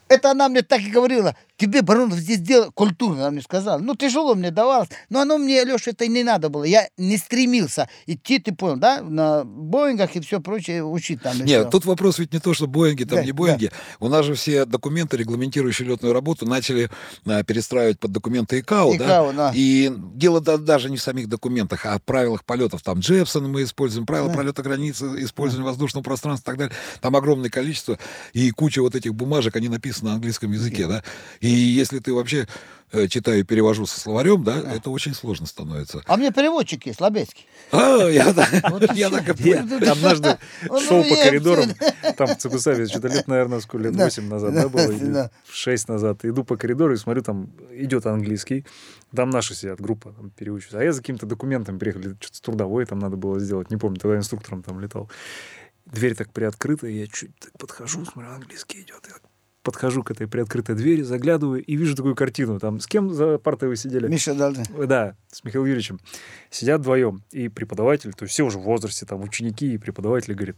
Это она мне так и говорила. Тебе, Баронов, здесь дело культурно, она мне сказала. Ну, тяжело мне давалось. Но оно мне, Леша, это и не надо было. Я не стремился идти, ты понял, да, на Боингах и все прочее учить там. Нет, всё. тут вопрос ведь не то, что Боинги, там Да, не Боинги. У нас же все документы, регламентирующие летную работу, начали а, перестраивать под документы ИКАО, ИКАО, да. И дело да- даже не в самих документах, а в правилах полетов. Там Джепсон мы используем, правила Да. пролета границы, использование воздушного пространства и так далее. Там огромное количество и куча вот этих бумажек, они написаны на английском языке, да. И И если ты вообще э, читаю и перевожу со словарем, да, это очень сложно становится. А меня переводчик есть, Лобецкий. А, я, так и однажды шел по коридорам, там в ЦБСАВе, что-то лет, наверное, сколько лет, Да. 8 назад, да, было, или Да. 6 назад. Иду по коридору и смотрю, там идет английский, там наши сидят, группа там переучиваются. А я за каким-то документом приехали, что-то трудовое там надо было сделать, не помню, тогда инструктором там летал. Дверь так приоткрыта, и я чуть так подхожу, смотрю, английский идет. Я так подхожу к этой приоткрытой двери, заглядываю и вижу такую картину. Там с кем за партой вы сидели? Миша должен. Да, с Михаилом Юрьевичем. Сидят вдвоем. И преподаватель, то есть все уже в возрасте, там ученики и преподаватель говорит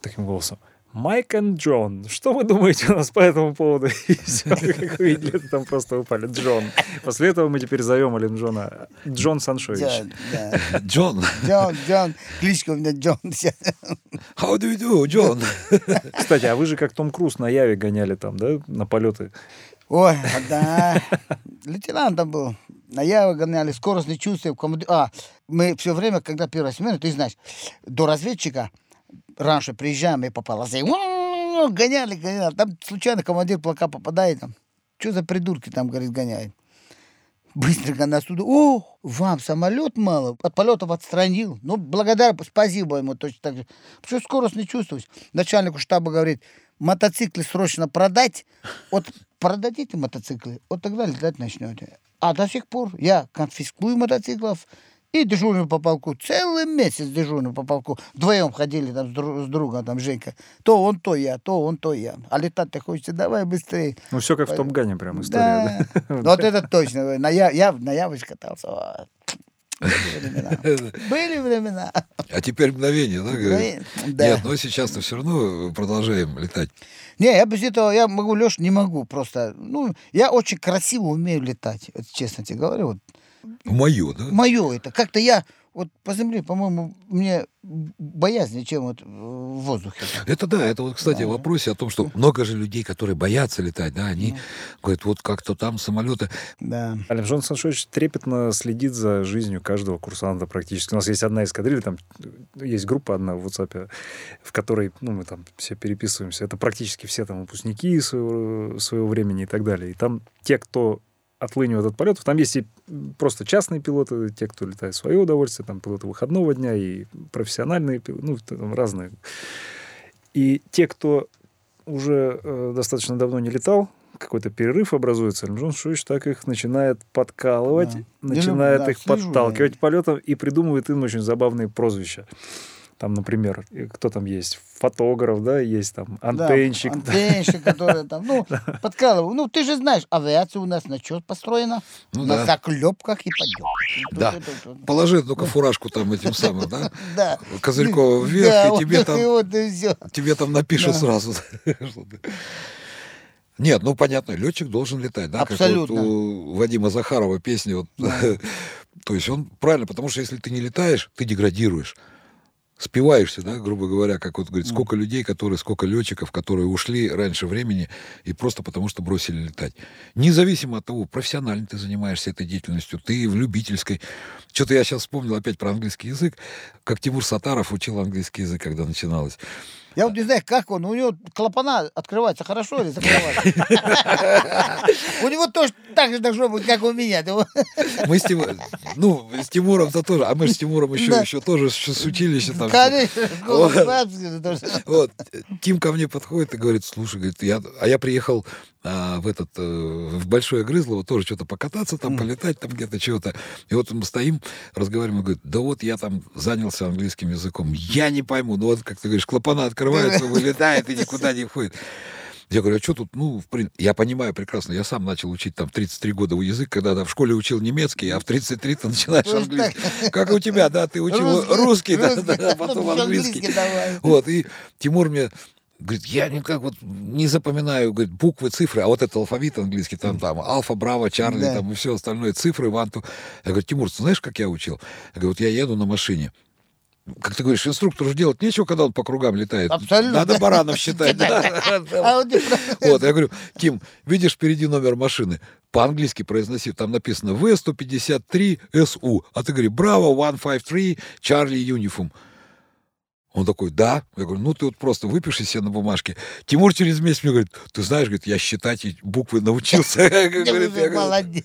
таким голосом. Майк и Джон, что вы думаете у нас по этому поводу? И все, как вы видели, там просто упали. Джон. После этого мы теперь зовем Ален Джона Джон Саншович. Да. Джон, Джон, Джон. Кличка у меня Джон. how do you do, Джон? Кстати, а вы же как Том Круз на Яве гоняли там, да, на полеты? Ой, да. Лейтенантом был. На Яве гоняли, скорость не чувствуем. команди- А, мы все время, когда первая смена, ты знаешь, до разведчика раньше приезжаем и по полосе. «Ууу», Гоняли, гоняли. Там случайно командир плака попадает. Там. Что за придурки там, говорит, гоняет. Быстренько нас туда. О, вам самолет мало. От полетов отстранил. Ну, благодаря, спасибо ему точно так же. Что скорость не чувствуешь. Начальнику штаба говорит, мотоциклы срочно продать. Вот продадите мотоциклы, вот тогда летать начнете. А до сих пор я конфискую мотоциклов и дежурный по полку. Целый месяц дежурный по полку. Вдвоем ходили там с, дру- с другом, там Женька. То он, то я, то он, то я. А летать-то хочется, давай быстрее. Ну, все как в Топ Гане прям история. Да. да? Вот это точно. На, я, я на Явочке катался. Были времена. Были времена. А теперь мгновение, да? Да. Нет, но сейчас-то все равно продолжаем летать. Не, я без этого, я могу, Леш, не могу просто. Ну, я очень красиво умею летать, вот честно тебе говорю. Вот. Мое, да? Мое это. Как-то я вот по земле, по-моему, мне боязнее, чем вот в воздухе. Это да, это вот, кстати, в вопросе о том, что много же людей, которые боятся летать, да, они говорят, вот как-то там самолеты. Да. Ален Джон Саншович трепетно следит за жизнью каждого курсанта практически. У нас есть одна эскадрилья, там есть группа одна в WhatsApp, в которой ну, мы там все переписываемся. Это практически все там выпускники своего, своего времени и так далее. И там те, кто отлынивает от полетов, там есть и просто частные пилоты, те, кто летает в свое удовольствие, там пилоты выходного дня и профессиональные, ну, там разные. И те, кто уже э, достаточно давно не летал, какой-то перерыв образуется, Джон Шуич так их начинает подкалывать, Да. начинает люблю, их да, слежу, подталкивать да. полетом и придумывает им очень забавные прозвища. Там, например, и кто там есть? Фотограф, да, есть там антенщик. Да, антенщик, который там, ну, подкалывал. Ну, ты же знаешь, авиация у нас на что построена? Ну на да. заклепках и подъемах. Да. Положи ну-ка фуражку там этим самым, да? Да. Козырькова вверх, Да, и тебе там вот и всё. тебе там напишут Да. сразу. Нет, ну понятно, летчик должен летать, да? Абсолютно. Как вот у Вадима Захарова песни. Вот, То есть он правильно, потому что если ты не летаешь, ты деградируешь. Спиваешься, да, грубо говоря, как вот говорит, сколько людей, которые, сколько летчиков, которые ушли раньше времени и просто потому, что бросили летать. Независимо от того, профессионально ты занимаешься этой деятельностью, ты в любительской. Что-то я сейчас вспомнил опять про английский язык, как Тимур Сатаров учил английский язык, когда начиналось. Я вот не знаю, как он, у него клапана открываются хорошо или закрываются? У него тоже так же должно быть, как у меня. Мы с Тимуром, ну, с Тимуром-то тоже, а мы с Тимуром еще, еще тоже с училища там. Конечно. Вот, Тим ко мне подходит и говорит, слушай, говорит, я, а я приехал а, в этот, э, в Большое Грызлово тоже что-то покататься, там, полетать, там где-то чего-то. И вот мы стоим, разговариваем, он говорит, да вот я там занялся английским языком. Я не пойму, ну вот, как ты говоришь, клапана открываются, вылетает и никуда не входит. Я говорю, а что тут, ну, в прин- я понимаю прекрасно, я сам начал учить там 33 года у язык, когда там в школе учил немецкий, а в 33 ты начинаешь английский. Как у тебя, да, ты учил русский, да, да, а потом английский. давай. Вот, и Тимур мне говорит, я никак вот не запоминаю, говорит, буквы, цифры, а вот это алфавит английский, там, там, альфа, браво, Чарли, Да. там, и все остальное, цифры, ванту. Я говорю, Тимур, ты знаешь, как я учил? Я говорю, вот я еду на машине. Как ты говоришь, инструктору же делать нечего, когда он по кругам летает. Абсолютно. Надо баранов считать. А вот я говорю, Тим, видишь впереди номер машины? По-английски произноси, там написано В-153-СУ. А ты говори, браво, 153, Чарли, Юнифом. Он такой, да. Я говорю, ну ты вот просто выпиши себе на бумажке. Тимур через месяц мне говорит, ты знаешь, говорит, я считать буквы научился. Молодец.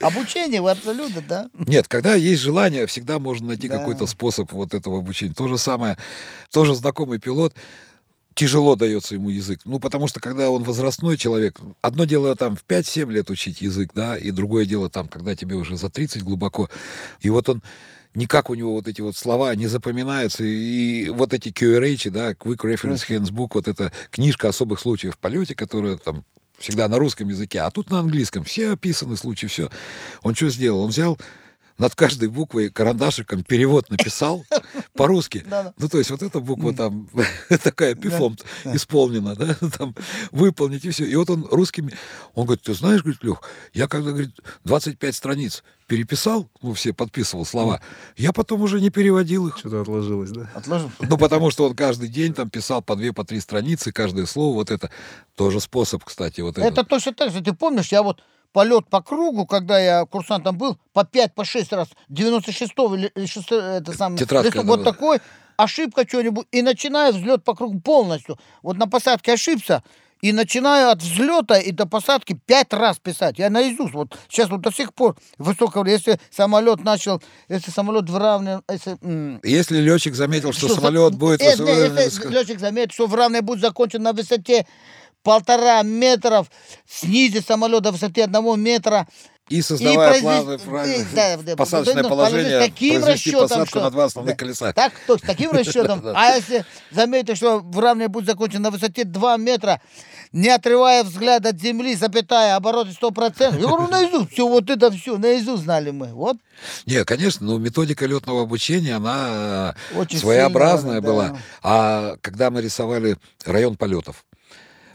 Обучение вы абсолютно, да? Нет, когда есть желание, всегда можно найти какой-то способ вот этого обучения. То же самое, тоже знакомый пилот, тяжело дается ему язык. Ну, потому что когда он возрастной человек, одно дело там в 5-7 лет учить язык, да, и другое дело там, когда тебе уже за 30 глубоко. И вот он никак у него вот эти вот слова не запоминаются. И вот эти QRH, да, Quick Reference Handbook, вот эта книжка особых случаев в полете, которая там всегда на русском языке, а тут на английском. Все описаны случаи, все. Он что сделал? Он взял над каждой буквой карандашиком перевод написал по-русски. Ну, то есть вот эта буква там такая пифом исполнена, да, там выполнить и все. И вот он русскими, он говорит, ты знаешь, говорит, Лех, я когда, говорит, 25 страниц переписал, ну, все подписывал слова, я потом уже не переводил их. Что-то отложилось, да? Отложим. Ну, потому что он каждый день там писал по две, по три страницы, каждое слово, вот это тоже способ, кстати, вот это. Это точно так же. Ты помнишь, я вот полет по кругу, когда я курсантом был, по 5, по 6 раз, 96-го или или 6 это самое, Тетрадка, листок, вот такой, ошибка что-нибудь, и начинаю взлет по кругу полностью. Вот на посадке ошибся, и начинаю от взлета и до посадки пять раз писать. Я наизусть. Вот сейчас вот до сих пор высокого, если самолет начал, если самолет выравнивает, если, м, Если летчик заметил, что, за- самолет будет... Э, высоко- не, если летчик заметит, что выравнивание будет закончен на высоте полтора метров, снизит самолет до высоты одного метра. И создавая произвести- и- правильно, да, да, посадочное ну, положение, таким произвести расчетом, посадку что- на два основных Да. колеса. Так, точно, таким расчетом. А если заметить, что выравнивание будет закончено на высоте 2 метра, не отрывая взгляд от земли, запятая, обороты 100%. Я говорю, наизусть, все, вот это все, наизусть знали мы. Вот. Не, конечно, но методика летного обучения, она Очень своеобразная сильно, была. да. А когда мы рисовали район полетов,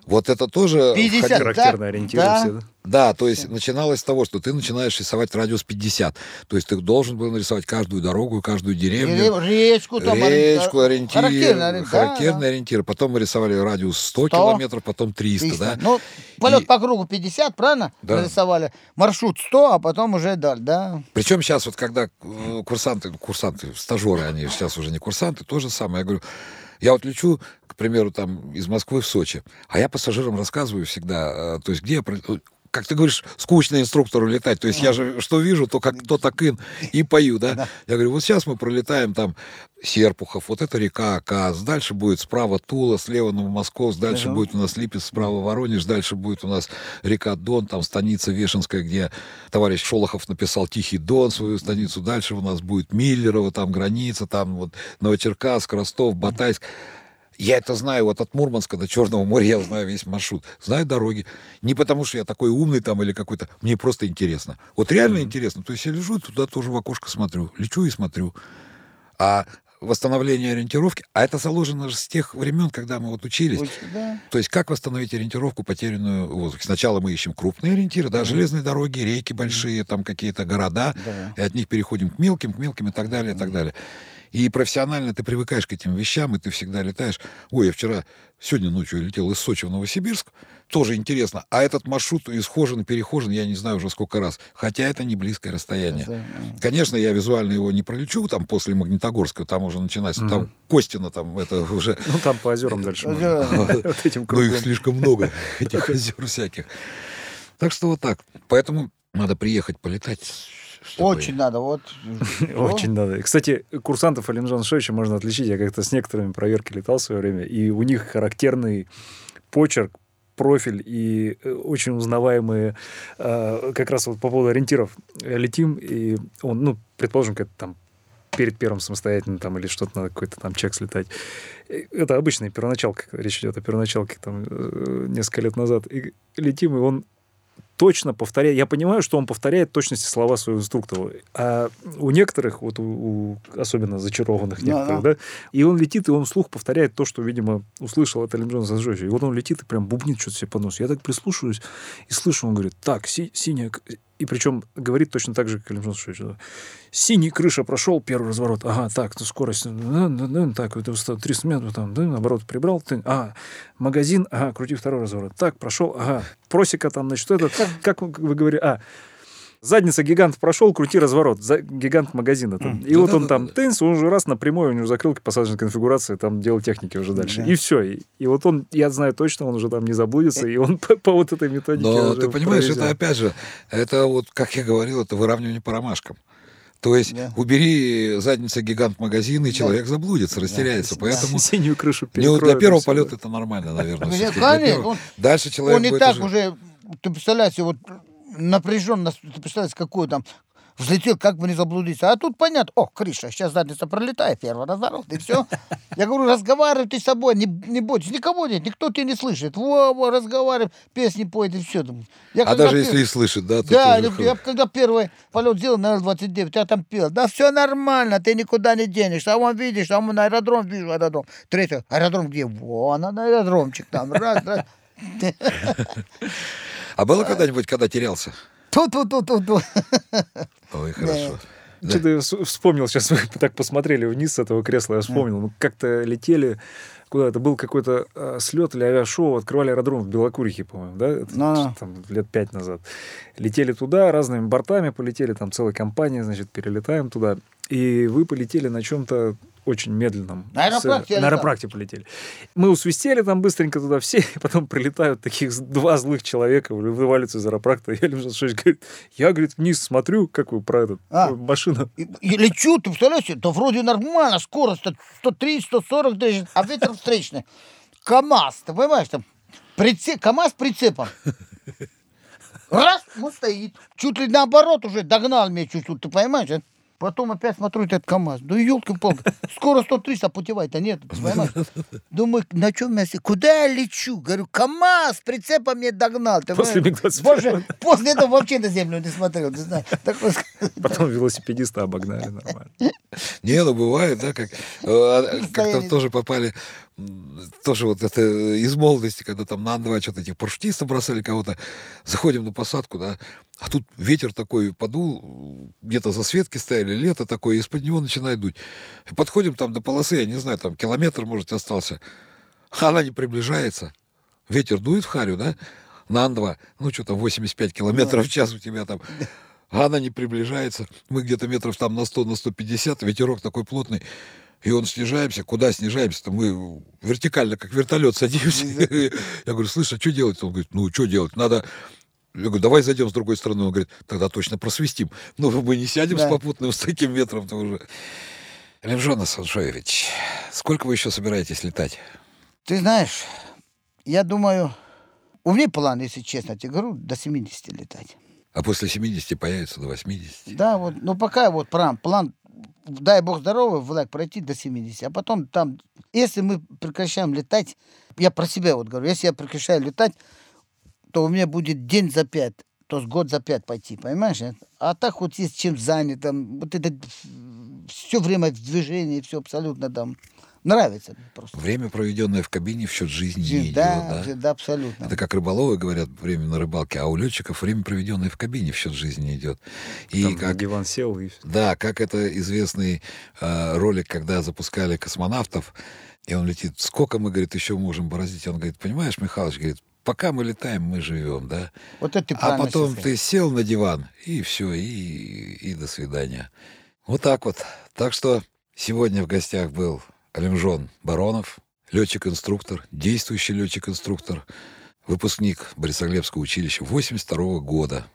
вот это тоже... 50. входило- Характерные да, ориентиры да. да? То есть начиналось с того, что ты начинаешь рисовать радиус 50. То есть ты должен был нарисовать каждую дорогу, каждую деревню. Речку там. Речку, ориентир, Характерный ориентир, да, характерный да. ориентир. Потом мы рисовали радиус 100, 100, километров, потом 300, 300. да? Ну, полет И- по кругу 50, правильно? Да. Нарисовали. Маршрут 100, а потом уже даль, да. Причем сейчас вот когда э, курсанты, курсанты, стажеры, они сейчас уже не курсанты, то же самое. Я говорю, я вот лечу, к примеру, там из Москвы в Сочи, а я пассажирам рассказываю всегда, э, то есть где я про- как ты говоришь, скучно инструктору летать. То есть я же что вижу, то как то так ин и пою, да? Я говорю, вот сейчас мы пролетаем там Серпухов, вот это река Аказ, дальше будет справа Тула, слева Новомосковск, дальше будет у нас Липецк, справа Воронеж, дальше будет у нас река Дон, там станица Вешенская, где товарищ Шолохов написал Тихий Дон, свою станицу, дальше у нас будет Миллерово, там граница, там вот Новочеркасск, Ростов, Батайск. Я это знаю, вот от Мурманска до Черного моря я знаю весь маршрут. Знаю дороги. Не потому, что я такой умный там или какой-то. Мне просто интересно. Вот реально интересно. То есть я лежу, туда тоже в окошко смотрю. Лечу и смотрю. А восстановление ориентировки, а это заложено же с тех времен, когда мы вот учились. Очень, да. То есть как восстановить ориентировку, потерянную в воздухе? Сначала мы ищем крупные ориентиры, да, железные дороги, реки большие, там какие-то города, Да. и от них переходим к мелким, к мелким и так далее, и так далее. И профессионально ты привыкаешь к этим вещам, и ты всегда летаешь. Ой, я вчера, сегодня ночью летел из Сочи в Новосибирск, тоже интересно. А этот маршрут исхожен, перехожен, я не знаю уже сколько раз. Хотя это не близкое расстояние. Да. Конечно, я визуально его не пролечу, там после Магнитогорска, там уже начинается, там Костина, там это уже... Ну, там по озерам дальше. Вот этим Ну, их слишком много, этих озер всяких. Так что вот так. Поэтому надо приехать полетать. Чтобы- Очень надо, вот. Очень надо. Кстати, курсантов Алимжана Шевича можно отличить. Я как-то с некоторыми проверки летал в свое время, и у них характерный почерк, профиль и э, очень узнаваемые э, как раз вот по поводу ориентиров летим, и он, ну, предположим, как там перед первым самостоятельно там или что-то надо какой-то там чек слетать. Это обычная первоначалка, речь идет о первоначалке там э, несколько лет назад. И летим, и он точно повторяет. Я понимаю, что он повторяет точности слова своего инструктора. А у некоторых, вот у, у особенно зачарованных Да, некоторых, да. и он летит, и он вслух повторяет то, что, видимо, услышал от Алимджона Санжовича. И вот он летит и прям бубнит что-то себе под нос. Я так прислушиваюсь и слышу, он говорит, так, си- синяя... к-» И причем говорит точно так же, как Санжович. да. Синий крыша прошел, первый разворот. Ага, так, ну, скорость, да, да, да, так, это высота 300 метров, там, да, наоборот, прибрал. Ты, а, магазин, ага, крути второй разворот. Так, прошел, ага, просека там, значит, это, как вы говорили, а, Задница гигант прошел, крути разворот. За... Гигант магазина там. И вот он там тынс, он уже раз напрямую, у него закрылки посадочной конфигурации, там делал техники уже дальше. И все. И, и вот он, я знаю точно, он уже там не заблудится, и он по, по вот этой методике Но ты понимаешь, провезет. это опять же, это вот, как я говорил, это выравнивание по ромашкам. То есть Да. убери задница гигант магазин, и человек заблудится, растеряется. Поэтому Синюю крышу не, для первого полета это нормально, наверное. Дальше человек Он и будет так уже- ты представляешь, вот напряженно, ты представляешь, какой там взлетел, как бы не заблудиться. А тут понятно, о, крыша, сейчас задница пролетает, первый разворот, и все. Я говорю, разговаривай ты с собой, не, не бойтесь, никого нет, никто тебя не слышит. Во, во, разговаривай, песни поет, и все. Я А даже пел- если и слышит, да, Да, тоже я, когда первый полет сделал на Л-29, я там пел. Да все нормально, ты никуда не денешься. А вон видишь, а вон аэродром, вижу аэродром. Третий, аэродром где? Вон он, аэродромчик там. Раз, раз. А было когда-нибудь, когда терялся? Ту-ту-ту-ту-ту. Ой, хорошо. Да. Что-то вспомнил, сейчас мы так посмотрели вниз с этого кресла, я вспомнил. Мы как-то летели куда-то, был какой-то э, слет или авиашоу, открывали аэродром в Белокурихе, по-моему, да? Это Ну-ну. Там лет пять назад. Летели туда разными бортами, полетели, там целая компания, значит, перелетаем туда. И вы полетели на чем-то очень медленном. На аэропракте С- На аэропракте полетели. Мы усвистели там быстренько туда все, и потом прилетают таких два злых человека, вываливаются из аэропракта. Я Шевченко говорит, я, говорит, вниз смотрю, как вы про этот, А. э, машина. И, и лечу, ты представляешь, да вроде нормально, скорость 130, 140 тысяч, а ветер встречный. КАМАЗ, ты понимаешь, там прице- КАМАЗ прицепом. Раз, он стоит. Чуть ли наоборот уже догнал меня чуть-чуть, ты понимаешь? а? Потом опять смотрю этот КАМАЗ. Да елки-палки, скоро 130, а путевая-то нет, понимаешь? Думаю, на чем я... Куда я лечу? Говорю, КАМАЗ прицепом меня догнал. Ты После понимаешь? МиГ-21. Боже, после этого вообще на землю не смотрел, не знаю. Такой Потом велосипедиста обогнали нормально. Не, ну бывает, да, как э, как-то Состояние. тоже попали, тоже вот это из молодости, когда там на Ан-2 что-то этих парашютистов бросали кого-то, заходим на посадку, да, а тут ветер такой подул, где-то засветки стояли, лето такое, из-под него начинает дуть. И подходим там до полосы, я не знаю, там километр, может, остался, она не приближается. Ветер дует в харю, да, на Ан-2, ну, что там, 85 километров в час у тебя там. А она не приближается. Мы где-то метров там на 100, на 150, ветерок такой плотный. И он снижаемся. Куда снижаемся-то? Мы вертикально, как вертолет, садимся. Я говорю, слышь, а что делать? Он говорит, ну, что делать? Надо... Я говорю, давай зайдем с другой стороны. Он говорит, тогда точно просвистим. Ну, мы не сядем с попутным, с таким ветром-то уже. Асаншоевич, сколько вы еще собираетесь летать? Ты знаешь, я думаю, у меня план, если честно, тебе говорю, до 70 летать. А после 70 появится до 80. Да, вот, ну пока вот план, план, дай бог здоровый, Влад, пройти до 70. А потом там, если мы прекращаем летать, я про себя вот говорю, если я прекращаю летать, то у меня будет день за пять, то есть год за пять пойти, понимаешь? А так вот есть чем занят, там, вот это все время в движении, все абсолютно там нравится просто. Время, проведенное в кабине, в счет жизни не да, идет, да? да, абсолютно. Это как рыболовы говорят, время на рыбалке, а у летчиков время, проведенное в кабине, в счет жизни не идет. И Там на как, диван сел и... да, как это известный э, ролик, когда запускали космонавтов, и он летит, сколько мы, говорит, еще можем бороздить? Он говорит, понимаешь, Михалыч, говорит, пока мы летаем, мы живем, да? Вот это ты А потом сказал. ты сел на диван, и все, и, и до свидания. Вот так вот. Так что сегодня в гостях был Алимжон Баронов, летчик-инструктор, действующий летчик-инструктор, выпускник Борисоглебского училища 82 года.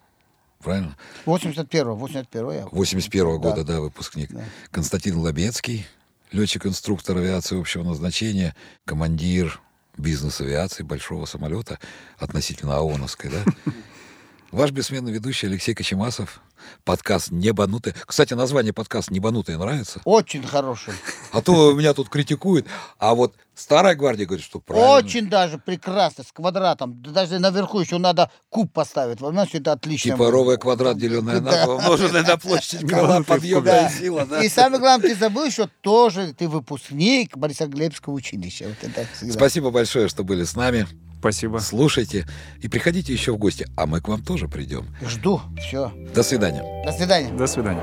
Правильно? 81-го, 81-го я. 81 Да. года, да, выпускник. Да. Константин Лобецкий, летчик-инструктор авиации общего назначения, командир бизнес-авиации большого самолета относительно ООНовской, да? Ваш бессменный ведущий Алексей Кочемасов. Подкаст «Небанутые». Кстати, название подкаста «Небанутые» нравится? Очень хороший. А то меня тут критикуют. А вот старая гвардия говорит, что правильно. Очень даже прекрасно, с квадратом. Да Даже наверху еще надо куб поставить. Понимаешь, это отлично. Типа ровый квадрат, деленное на умноженное на площадь крыла, подъемная сила? И самое главное, ты забыл еще тоже, ты выпускник Борисоглебского училища. Спасибо большое, что были с нами. Спасибо. Слушайте и приходите еще в гости, а мы к вам тоже придем. Жду. Все. До свидания. До свидания. До свидания.